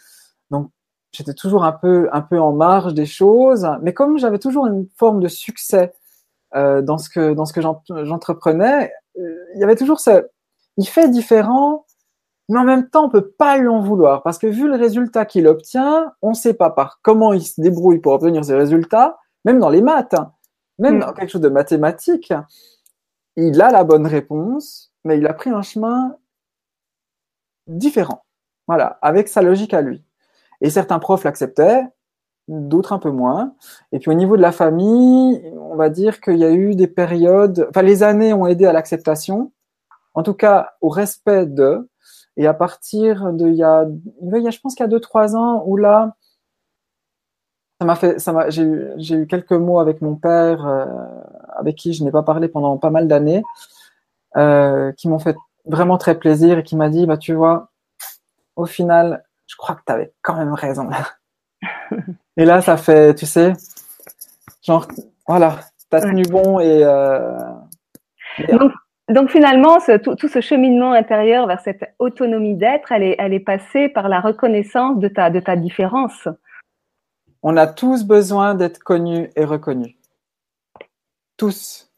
Donc j'étais toujours un peu un peu en marge des choses, mais comme j'avais toujours une forme de succès euh, dans ce que dans ce que j'entreprenais, euh, il y avait toujours ce il fait différent, mais en même temps on peut pas lui en vouloir parce que vu le résultat qu'il obtient, on sait pas par comment il se débrouille pour obtenir ces résultats, même dans les maths, hein. même mm. dans quelque chose de mathématique, il a la bonne réponse, mais il a pris un chemin différent. Voilà, avec sa logique à lui. Et certains profs l'acceptaient, d'autres un peu moins. Et puis au niveau de la famille, on va dire qu'il y a eu des périodes, enfin les années ont aidé à l'acceptation, en tout cas au respect de. Et à partir de, il y a, je pense qu'il y a deux trois ans où là, ça m'a fait, ça m'a, j'ai eu, j'ai eu quelques mots avec mon père, euh, avec qui je n'ai pas parlé pendant pas mal d'années, euh, qui m'ont fait vraiment très plaisir et qui m'a dit, bah tu vois, au final, je crois que tu avais quand même raison. et là, ça fait, tu sais, genre, voilà, t'as tenu bon et. Euh, donc, donc, finalement, ce, tout, tout, ce cheminement intérieur vers cette autonomie d'être, elle est, elle est passée par la reconnaissance de ta, de ta différence. On a tous besoin d'être connus et reconnus. Tous.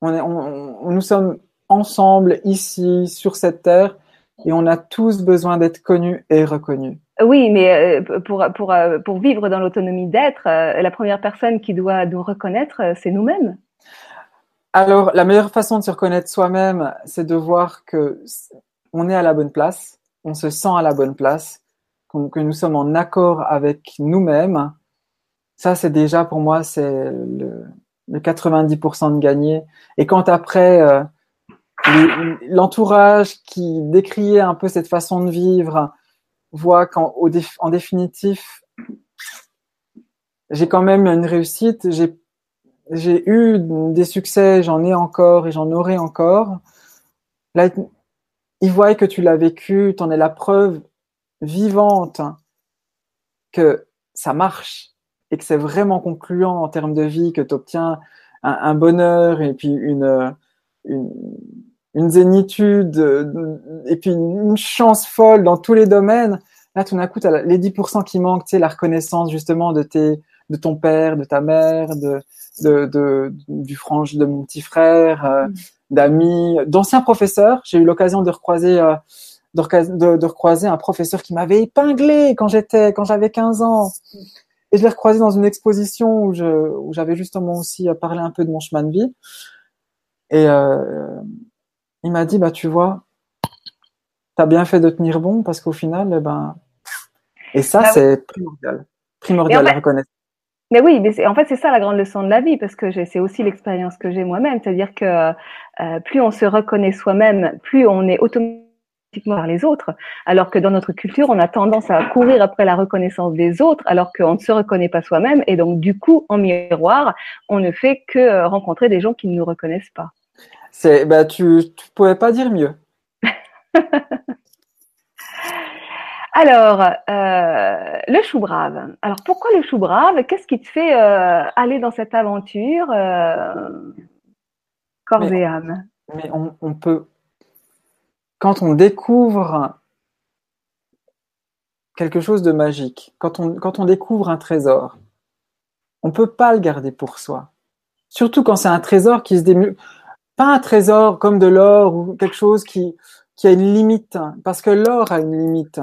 On est, on, nous sommes ensemble ici, sur cette terre, et on a tous besoin d'être connus et reconnus. Oui, mais euh, pour, pour, euh, pour vivre dans l'autonomie d'être, euh, la première personne qui doit nous reconnaître, c'est nous-mêmes. Alors, la meilleure façon de se reconnaître soi-même, c'est de voir que on est à la bonne place, on se sent à la bonne place, que nous sommes en accord avec nous-mêmes. Ça, c'est déjà pour moi, c'est le, le 90% de gagner. Et quand après, l'entourage qui décriait un peu cette façon de vivre voit qu'en en définitif, j'ai quand même une réussite, j'ai eu des succès, j'en ai encore et j'en aurai encore. Là, ils voient que tu l'as vécu, tu en es la preuve vivante que ça marche et que c'est vraiment concluant en termes de vie, que tu obtiens un, bonheur et puis une, une zénitude euh, et puis une chance folle dans tous les domaines. Là, tout d'un coup, as les 10% qui manquent, tu sais, la reconnaissance justement de tes, de ton père, de ta mère, de, de, de du frange de mon petit frère, euh, mm. d'amis, d'anciens professeurs. J'ai eu l'occasion de recroiser, euh, de, de, recroiser un professeur qui m'avait épinglé quand j'étais, quand j'avais 15 ans. Et je l'ai recroisé dans une exposition où je, où j'avais justement aussi parlé un peu de mon chemin de vie. Et, euh, il m'a dit, bah, tu vois, tu as bien fait de tenir bon parce qu'au final, eh ben, et ça, bah c'est primordial. Primordial à reconnaître. Mais oui, mais en fait, c'est ça la grande leçon de la vie, parce que c'est aussi l'expérience que j'ai moi-même. C'est-à-dire que euh, plus on se reconnaît soi-même, plus on est automatiquement par les autres, alors que dans notre culture, on a tendance à courir après la reconnaissance des autres, alors qu'on ne se reconnaît pas soi-même, et donc du coup, en miroir, on ne fait que euh, rencontrer des gens qui ne nous reconnaissent pas. C'est, bah, tu, tu pouvais pas dire mieux. Alors, euh, le chou brave. Alors, pourquoi le chou brave? Qu'est-ce qui te fait euh, aller dans cette aventure euh, corps et âme? Mais on, on, peut, quand on découvre quelque chose de magique, quand on, quand on découvre un trésor, on peut pas le garder pour soi. Surtout quand c'est un trésor qui se démule pas un trésor comme de l'or ou quelque chose qui, qui a une limite, parce que l'or a une limite.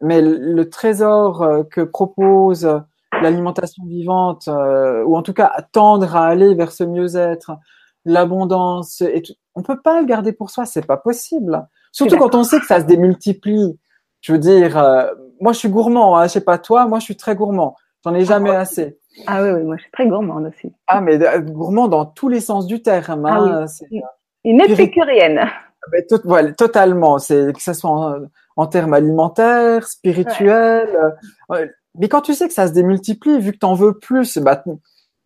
Mais le trésor euh, que propose l'alimentation vivante, euh, ou en tout cas tendre à aller vers ce mieux-être, l'abondance, et tout, on peut pas le garder pour soi, c'est pas possible. Surtout quand on sait que ça se démultiplie. Je veux dire, euh, moi je suis gourmand, hein, je sais pas toi, moi je suis très gourmand. J'en ai jamais ah, assez. Ah oui, oui, moi je suis très gourmande aussi. Ah, mais euh, gourmand dans tous les sens du terme. Hein, ah, oui. Une épicurienne. Ah, tout, voilà, totalement. C'est que ce soit en, en termes alimentaires, spirituels. Euh, mais quand tu sais que ça se démultiplie, vu que tu en veux plus, bah,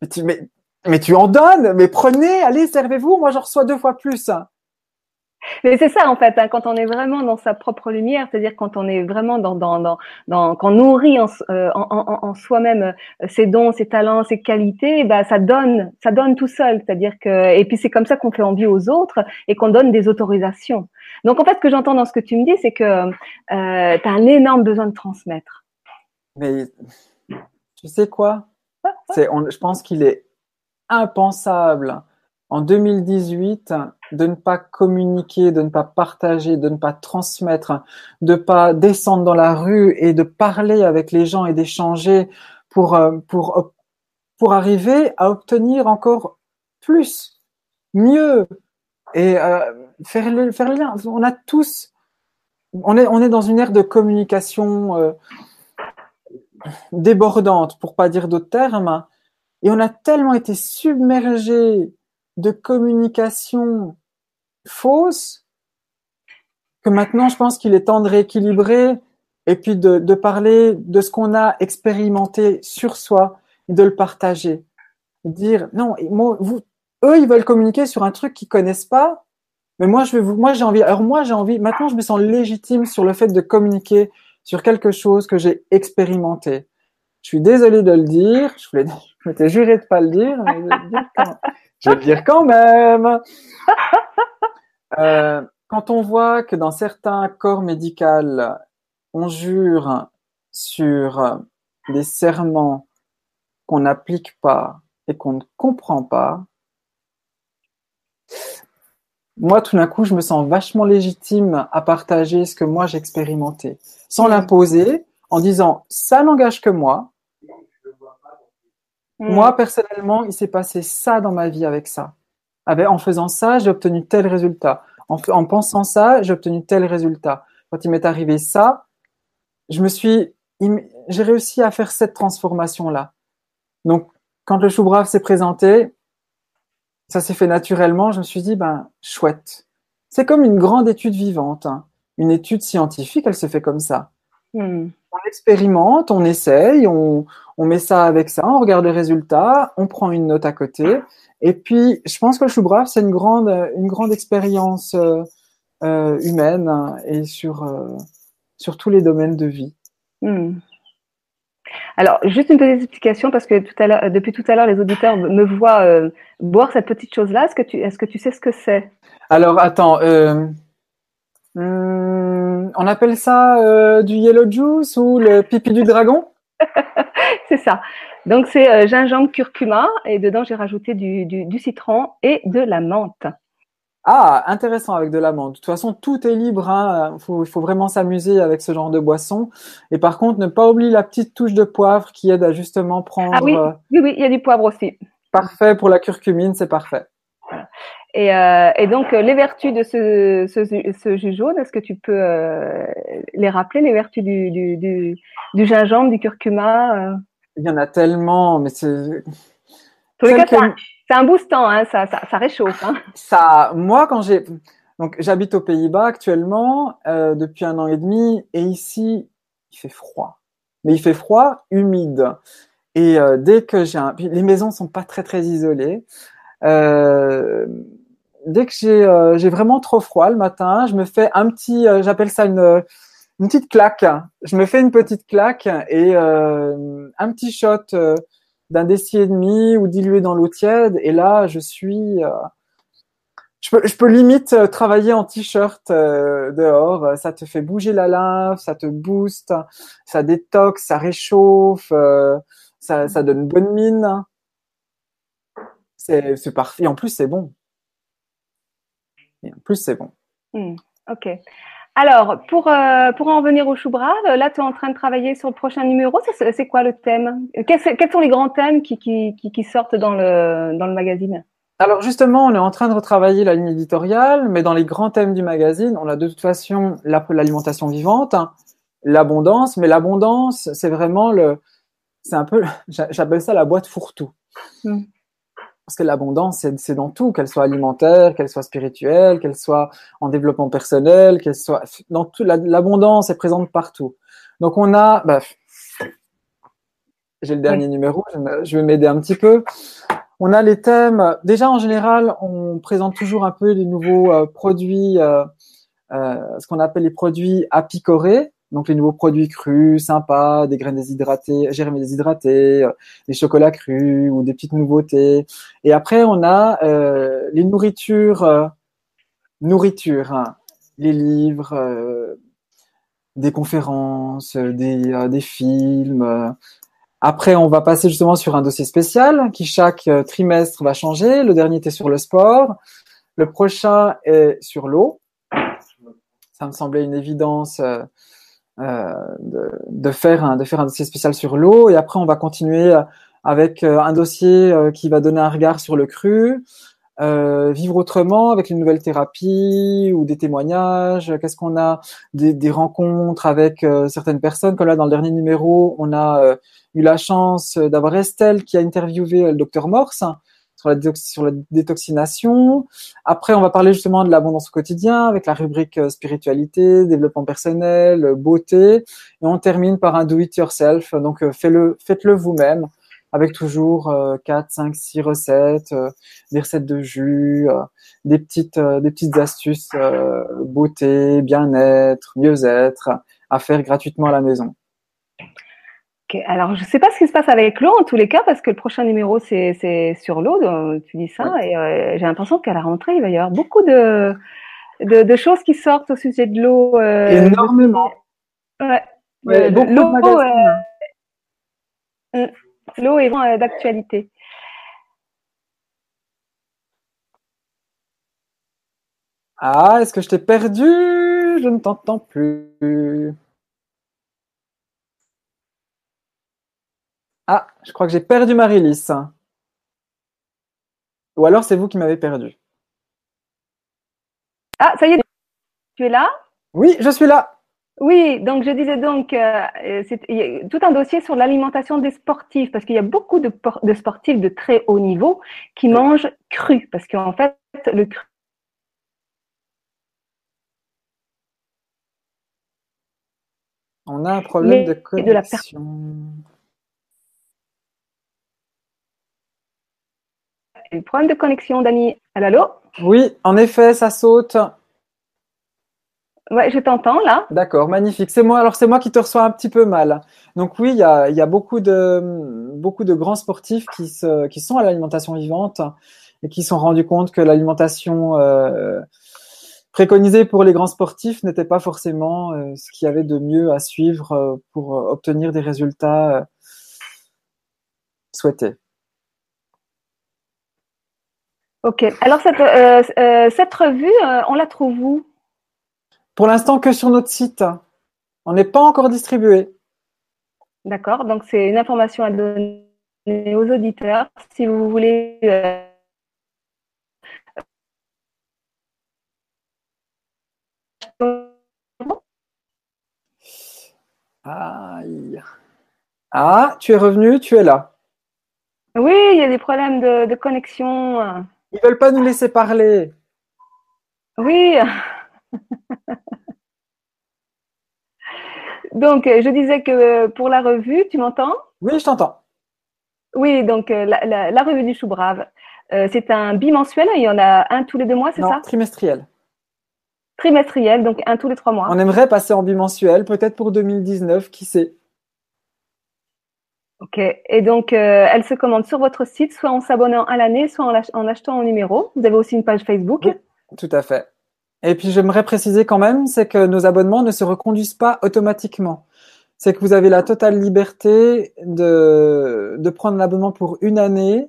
mais, tu, mais, mais, tu en donnes. Mais prenez, allez, servez-vous. Moi, j'en reçois deux fois plus. Mais c'est ça en fait, hein, quand on est vraiment dans sa propre lumière, c'est-à-dire quand on est vraiment dans, dans, dans, dans quand on nourrit en, euh, en, en, en soi-même euh, ses dons, ses talents, ses qualités, bah ça donne, ça donne tout seul. C'est-à-dire que et puis c'est comme ça qu'on fait envie aux autres et qu'on donne des autorisations. Donc en fait, ce que j'entends dans ce que tu me dis, c'est que euh, tu as un énorme besoin de transmettre. Mais tu sais quoi? C'est, je pense qu'il est impensable en 2018 de ne pas communiquer, de ne pas partager, de ne pas transmettre, de pas descendre dans la rue et de parler avec les gens et d'échanger pour euh, pour pour arriver à obtenir encore plus, mieux et euh, faire le faire lien. On a tous on est on est dans une ère de communication euh, débordante pour pas dire d'autres termes et on a tellement été submergé de communication fausse que maintenant je pense qu'il est temps de rééquilibrer et puis de, de parler de ce qu'on a expérimenté sur soi et de le partager. Dire non, eux ils veulent communiquer sur un truc qu'ils connaissent pas, mais moi je vais vous, moi j'ai envie. Alors moi j'ai envie. Maintenant je me sens légitime sur le fait de communiquer sur quelque chose que j'ai expérimenté. Je suis désolé de le dire. Je voulais, je m'étais juré de pas le dire. Mais je vais le dire quand même. Euh, quand on voit que dans certains corps médicaux, on jure sur des serments qu'on n'applique pas et qu'on ne comprend pas, moi, tout d'un coup, je me sens vachement légitime à partager ce que moi j'ai expérimenté, sans l'imposer, en disant ça n'engage que moi, Mm. Moi, personnellement, il s'est passé ça dans ma vie avec ça. en faisant ça, j'ai obtenu tel résultat. En, en pensant ça, j'ai obtenu tel résultat. Quand il m'est arrivé ça, je me suis, j'ai réussi à faire cette transformation-là. Donc, quand le chou brave s'est présenté, ça s'est fait naturellement. Je me suis dit, ben, chouette. C'est comme une grande étude vivante. Hein. Une étude scientifique, elle se fait comme ça. Mm on expérimente, on essaye, on, met ça avec ça, on regarde les résultats, on prend une note à côté. Et puis, je pense que le chou brave, c'est une grande, une grande expérience euh, euh, humaine et sur, euh, sur tous les domaines de vie. Hmm. Alors, juste une petite explication parce que tout à l'heure, depuis tout à l'heure, les auditeurs me voient boire cette petite chose-là. Est-ce que tu, est-ce que tu sais ce que c'est? Alors, attends. Hmm, on appelle ça euh, du yellow juice ou le pipi du dragon? C'est ça. Donc c'est euh, gingembre, curcuma et dedans j'ai rajouté du, citron et de la menthe. Ah, intéressant avec de la menthe. De toute façon, tout est libre. Hein. Il faut, vraiment s'amuser avec ce genre de boisson. Et par contre, ne pas oublier la petite touche de poivre qui aide à justement prendre. Ah oui, oui, oui, il y a du poivre aussi. Parfait pour la curcumine, c'est parfait. Et, euh, et, donc, euh, les vertus de ce, ce, ce jus jaune, est-ce que tu peux euh, les rappeler, les vertus du, du, du, du gingembre, du curcuma? Il y en a tellement, mais c'est. c'est un boostant, hein, ça, ça, ça réchauffe. Hein. Ça, moi, quand j'ai. Donc, j'habite aux Pays-Bas actuellement euh, depuis un an et demi, et ici, il fait froid. Mais il fait froid, humide. Et dès que j'ai un. Les maisons sont pas très, très isolées. Euh, dès que j'ai euh, vraiment trop froid le matin, je me fais un petit, euh, j'appelle ça une une petite claque. Je me fais une petite claque et euh, un petit shot d'un déci et demi ou dilué dans l'eau tiède. Et là, je suis, je peux, je peux limite travailler en t-shirt dehors. Ça te fait bouger la lymphe, ça te booste, ça détoxe, ça réchauffe, ça, ça donne bonne mine. C'est parfait. Et en plus, c'est bon en plus, c'est bon. Hmm, ok. Alors, pour, euh, pour en revenir au chou brave, là, tu es en train de travailler sur le prochain numéro. C'est quoi le thème? Quels, sont les grands thèmes qui, qui, qui, sortent dans le, dans le magazine? Alors justement, on est en train de retravailler la ligne éditoriale, mais dans les grands thèmes du magazine, on a de toute façon l'alimentation vivante, l'abondance, mais l'abondance, c'est vraiment le, c'est un peu, j'appelle ça la boîte fourre-tout. Hmm. Parce que l'abondance, c'est dans tout, qu'elle soit alimentaire, qu'elle soit spirituelle, qu'elle soit en développement personnel, qu'elle soit dans tout. L'abondance est présente partout. Donc on a, bah, j'ai le dernier numéro, je vais m'aider un petit peu. On a les thèmes. Déjà, en général, on présente toujours un peu les nouveaux euh, produits, euh, euh, ce qu'on appelle les produits apicorés. Donc, les nouveaux produits crus, sympas, des graines déshydratées, germes déshydratés, des chocolats crus ou des petites nouveautés. Et après, on a les nourritures, nourritures, hein. les livres, des conférences, des, films après, on va passer justement sur un dossier spécial qui chaque euh, trimestre va changer. Le dernier était sur le sport. Le prochain est sur l'eau. Ça me semblait une évidence euh, euh, de, faire un, de faire un dossier spécial sur l'eau. Et après, on va continuer avec un dossier qui va donner un regard sur le cru. vivre autrement avec les nouvelles thérapies ou des témoignages Qu'est-ce qu'on a des, des, rencontres avec certaines personnes? Comme là, dans le dernier numéro, on a eu la chance d'avoir Estelle qui a interviewé le docteur Morse sur la, sur la détoxination. Après, on va parler justement de l'abondance au quotidien avec la rubrique euh, spiritualité, développement personnel, beauté. Et on termine par un do it yourself. Donc, euh, faites-le, faites-le vous-même avec toujours 4, 5, 6 recettes, euh, des recettes de jus, des petites, des petites astuces beauté, bien-être, mieux-être à faire gratuitement à la maison. Alors, je ne sais pas ce qui se passe avec l'eau en tous les cas, parce que le prochain numéro, c'est sur l'eau, tu dis ça, et euh, j'ai l'impression qu'à la rentrée, il va y avoir beaucoup de, de, choses qui sortent au sujet de l'eau. Euh, Énormément. Ouais. Euh, l'eau est vraiment d'actualité. Ah, est-ce que je t'ai perdu? Je ne t'entends plus. Ah, je crois que j'ai perdu Marie-Lys. Ou alors c'est vous qui m'avez perdu. Ah, ça y est, tu es là? Oui, je suis là. Oui, donc je disais donc, euh, c'est tout un dossier sur l'alimentation des sportifs, parce qu'il y a beaucoup de, de, sportifs de très haut niveau qui mangent cru, parce qu'en fait, le cru. On a un problème de connexion. Problème de connexion, Dani. Allô Oui, en effet, ça saute. Ouais, je t'entends là. D'accord, magnifique. C'est moi. Alors c'est moi qui te reçois un petit peu mal. Donc oui, il y a, beaucoup de beaucoup de grands sportifs qui se, qui sont à l'alimentation vivante et qui se sont rendus compte que l'alimentation euh, préconisée pour les grands sportifs n'était pas forcément euh, ce qu'il y avait de mieux à suivre euh, pour obtenir des résultats souhaités. Ok. Alors cette, euh, euh, cette revue, euh, on la trouve où? Pour l'instant que sur notre site. On n'est pas encore distribué. D'accord. Donc c'est une information à donner aux auditeurs si vous voulez. Aïe. Ah, tu es revenu, tu es là. Oui, il y a des problèmes de, de connexion. Ils veulent pas nous laisser parler. Oui. donc, je disais que pour la revue, tu m'entends? Oui, je t'entends. Oui, donc la, revue du Chou Brave, euh, c'est un bimensuel. Il y en a un tous les deux mois, c'est ça? trimestriel. Trimestriel, donc un tous les trois mois. On aimerait passer en bimensuel, peut-être pour 2019, qui sait? Ok. Et donc, euh, elle se commande sur votre site, soit en s'abonnant à l'année, soit en, achetant un numéro. Vous avez aussi une page Facebook. tout à fait. Et puis, j'aimerais préciser quand même, c'est que nos abonnements ne se reconduisent pas automatiquement. C'est que vous avez la totale liberté de, prendre l'abonnement pour une année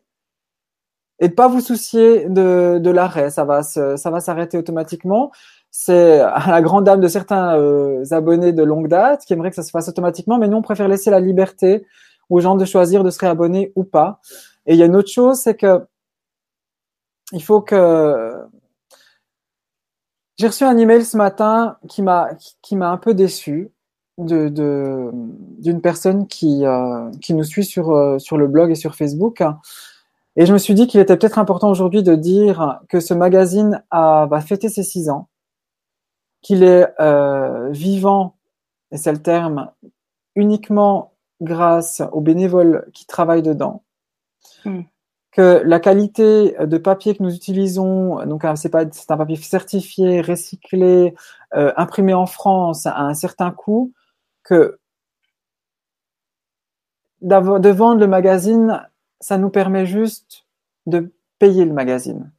et de pas vous soucier de, l'arrêt. Ça va ça va s'arrêter automatiquement. C'est la grande dame de certains euh, abonnés de longue date qui aimeraient que ça se fasse automatiquement, mais nous on préfère laisser la liberté aux gens de choisir de se réabonner ou pas. Et il y a une autre chose, c'est que il faut que j'ai reçu un email ce matin qui m'a qui m'a un peu déçu de d'une personne qui euh, qui nous suit sur euh, sur le blog et sur Facebook. Et je me suis dit qu'il était peut-être important aujourd'hui de dire que ce magazine a, va fêter ses six ans, qu'il est euh, vivant, et c'est le terme, uniquement grâce aux bénévoles qui travaillent dedans, hmm. que la qualité de papier que nous utilisons, donc c'est pas c'est un papier certifié, recyclé, euh, imprimé en France à un certain coût, que de vendre le magazine, ça nous permet juste de payer le magazine.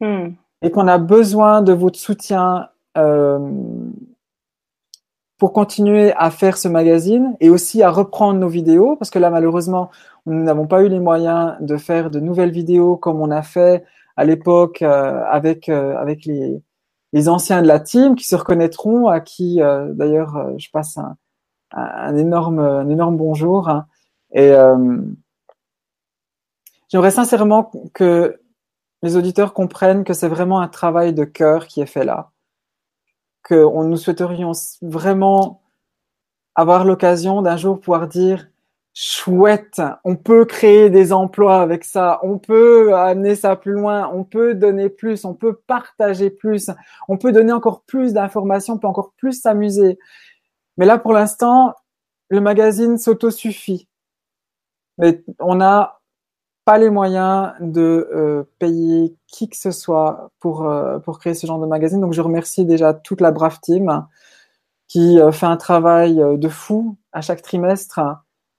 Hmm. Et qu'on a besoin de votre soutien euh, pour continuer à faire ce magazine et aussi à reprendre nos vidéos, parce que là, malheureusement, nous n'avons pas eu les moyens de faire de nouvelles vidéos comme on a fait à l'époque euh, avec euh, avec les, les anciens de la team qui se reconnaîtront, à qui euh, d'ailleurs je passe un, un, énorme un énorme bonjour. Hein. Et j'aimerais sincèrement que les auditeurs comprennent que c'est vraiment un travail de cœur qui est fait là que nous souhaiterions vraiment avoir l'occasion d'un jour pouvoir dire chouette, on peut créer des emplois avec ça, on peut amener ça plus loin, on peut donner plus, on peut partager plus, on peut donner encore plus d'informations, on peut encore plus s'amuser. Mais là, pour l'instant, le magazine s'autosuffit. Mais on a pas les moyens de euh, payer qui que ce soit pour euh, pour créer ce genre de magazine. Donc je remercie déjà toute la Brave Team qui euh, fait un travail de fou à chaque trimestre,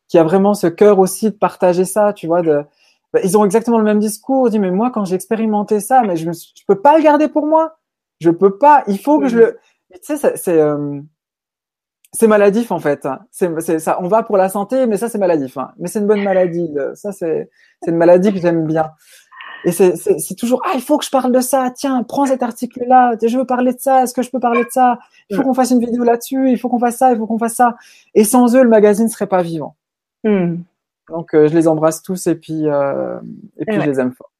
qui a vraiment ce cœur aussi de partager ça, tu vois. De, bah, ils ont exactement le même discours. dit mais moi quand j'ai expérimenté ça, mais je je peux pas le garder pour moi. Je peux pas. Il faut que je le. Tu sais, c'est c'est maladif en fait. C'est, ça. On va pour la santé, mais ça c'est maladif. Hein. Mais c'est une bonne maladie. Ça c'est, c'est une maladie que j'aime bien. Et c'est, c'est, toujours ah il faut que je parle de ça. Tiens, prends cet article-là. Je veux parler de ça. Est-ce que je peux parler de ça? Il faut qu'on fasse une vidéo là-dessus. Il faut qu'on fasse ça. Il faut qu'on fasse ça. Et sans eux, le magazine serait pas vivant. Hmm. Donc euh, je les embrasse tous et puis euh, et puis je les aime fort.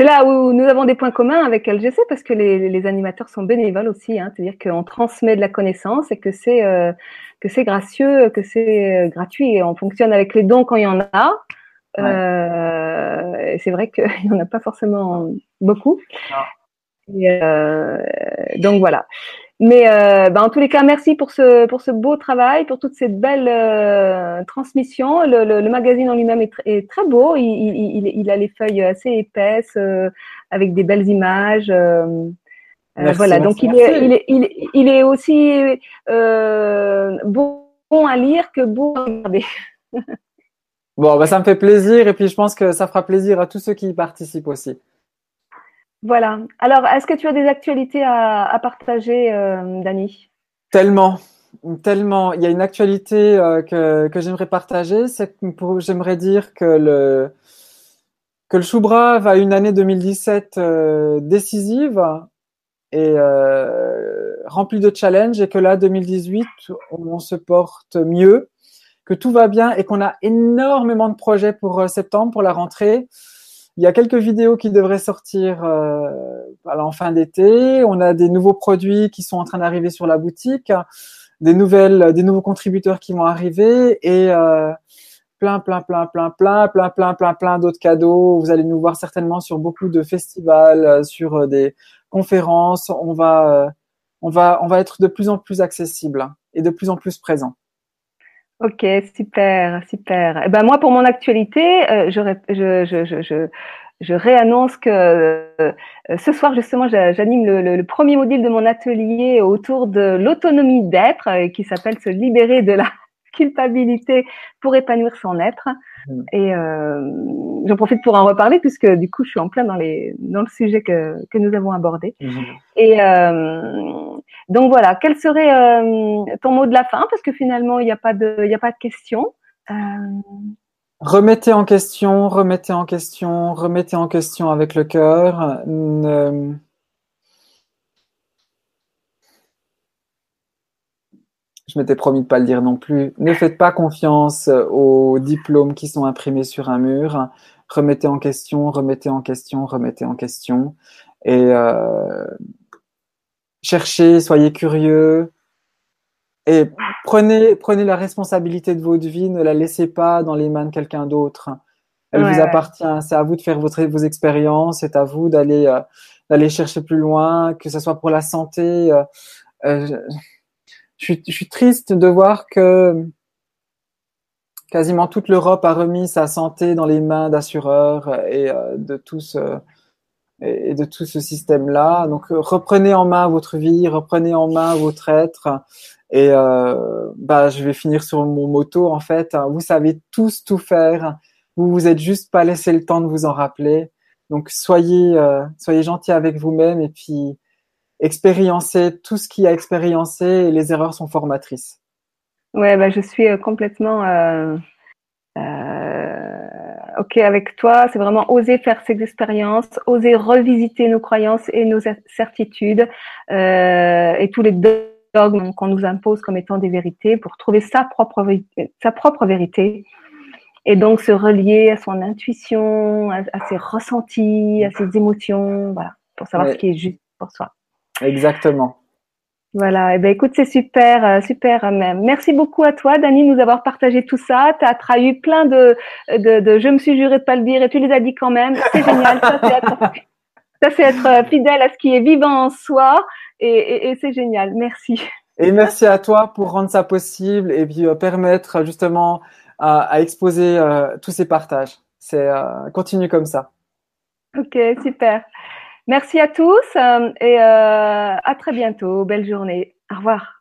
C'est là où nous avons des points communs avec LGC parce que les, les animateurs sont bénévoles aussi, hein, c'est-à-dire qu'on transmet de la connaissance et que c'est euh, que c'est gracieux, que c'est euh, gratuit et on fonctionne avec les dons quand il y en a. Euh, c'est vrai qu'il n'y en a pas forcément beaucoup. Et, euh, donc voilà. Mais euh, bah, en tous les cas, merci pour ce pour ce beau travail, pour toute cette belle euh, transmission. Le, le, le, magazine en lui-même est, est, très beau. Il, il, il, a les feuilles assez épaisses, euh, avec des belles images. Euh, euh, voilà. Donc il est, il est, il est il est aussi bon, bon à lire que beau à regarder. bon, bah ça me fait plaisir et puis je pense que ça fera plaisir à tous ceux qui y participent aussi. Voilà. Alors, est-ce que tu as des actualités à, partager, euh, Dani? Tellement, tellement. Il y a une actualité euh, que, j'aimerais partager, c'est que j'aimerais dire que le que le Choubra va une année 2017 euh, décisive et remplie de challenges et que là 2018 on se porte mieux, que tout va bien et qu'on a énormément de projets pour septembre pour la rentrée. Il y a quelques vidéos qui devraient sortir euh, en fin d'été. On a des nouveaux produits qui sont en train d'arriver sur la boutique, des nouvelles, des nouveaux contributeurs qui vont arriver et euh, plein, plein, plein, plein, plein, plein, plein, plein, plein d'autres cadeaux. Vous allez nous voir certainement sur beaucoup de festivals, euh, sur des conférences. On va, on va, on va être de plus en plus accessible et de plus en plus présent. Ok, super, super. Eh ben moi, pour mon actualité, euh, je, je, je, je, je, réannonce que euh, ce soir, justement, j'anime le, premier module de mon atelier autour de l'autonomie d'être, euh, qui s'appelle se libérer de la culpabilité pour épanouir son être. Mm. Et euh, j'en profite pour en reparler puisque du coup, je suis en plein dans les dans le sujet que que nous avons abordé. Mm. Et euh, donc voilà, quel serait euh, ton mot de la fin? Parce que finalement, il n'y a pas de il y a pas de questions. Euh, remettez en question, remettez en question, remettez en question avec le cœur. Je m'étais promis de pas le dire non plus. Ne faites pas confiance euh, aux diplômes qui sont imprimés sur un mur. Remettez en question, remettez en question, remettez en question. Et euh, cherchez, soyez curieux. Et prenez, prenez la responsabilité de votre vie, ne la laissez pas dans les mains de quelqu'un d'autre. Elle vous appartient. C'est à vous de faire votre, vos expériences. C'est à vous d'aller euh, d'aller chercher plus loin, que ce soit pour la santé. Euh, je suis, je suis triste de voir que quasiment toute l'Europe a remis sa santé dans les mains d'assureurs et de tous et de tout ce système-là. Donc reprenez en main votre vie, reprenez en main votre être. Et euh, bah, je vais finir sur mon moto en fait. Vous savez tous tout faire. Vous vous êtes juste pas laissé le temps de vous en rappeler. Donc soyez euh, soyez gentil avec vous-même et puis expériencez tout ce qui a expériencé et les erreurs sont formatrices. Ouais, bah, je suis euh, complètement euh, euh, ok avec toi. C'est vraiment oser faire ces expériences, oser revisiter nos croyances et nos certitudes euh, et tous les dogmes qu'on nous impose comme étant des vérités pour trouver sa propre sa propre vérité et donc se relier à son intuition, à, ses ressentis, à ses émotions, voilà, pour savoir ce qui est juste pour soi. Exactement. Voilà, eh ben écoute, c'est super, euh, super euh, même. Merci beaucoup à toi, Dani, de nous avoir partagé tout ça. Tu as trahi plein de, de, de, je me suis juré de pas le dire et tu les as dit quand même. C'est génial, ça c'est être, ça c'est être euh, fidèle à ce qui est vivant en soi et, et, et c'est génial. Merci. Et merci à toi pour rendre ça possible et puis permettre justement à, exposer euh, tous ces partages. C'est continue comme ça. Ok, super. Merci à tous euh, et à très bientôt. Belle journée. Au revoir.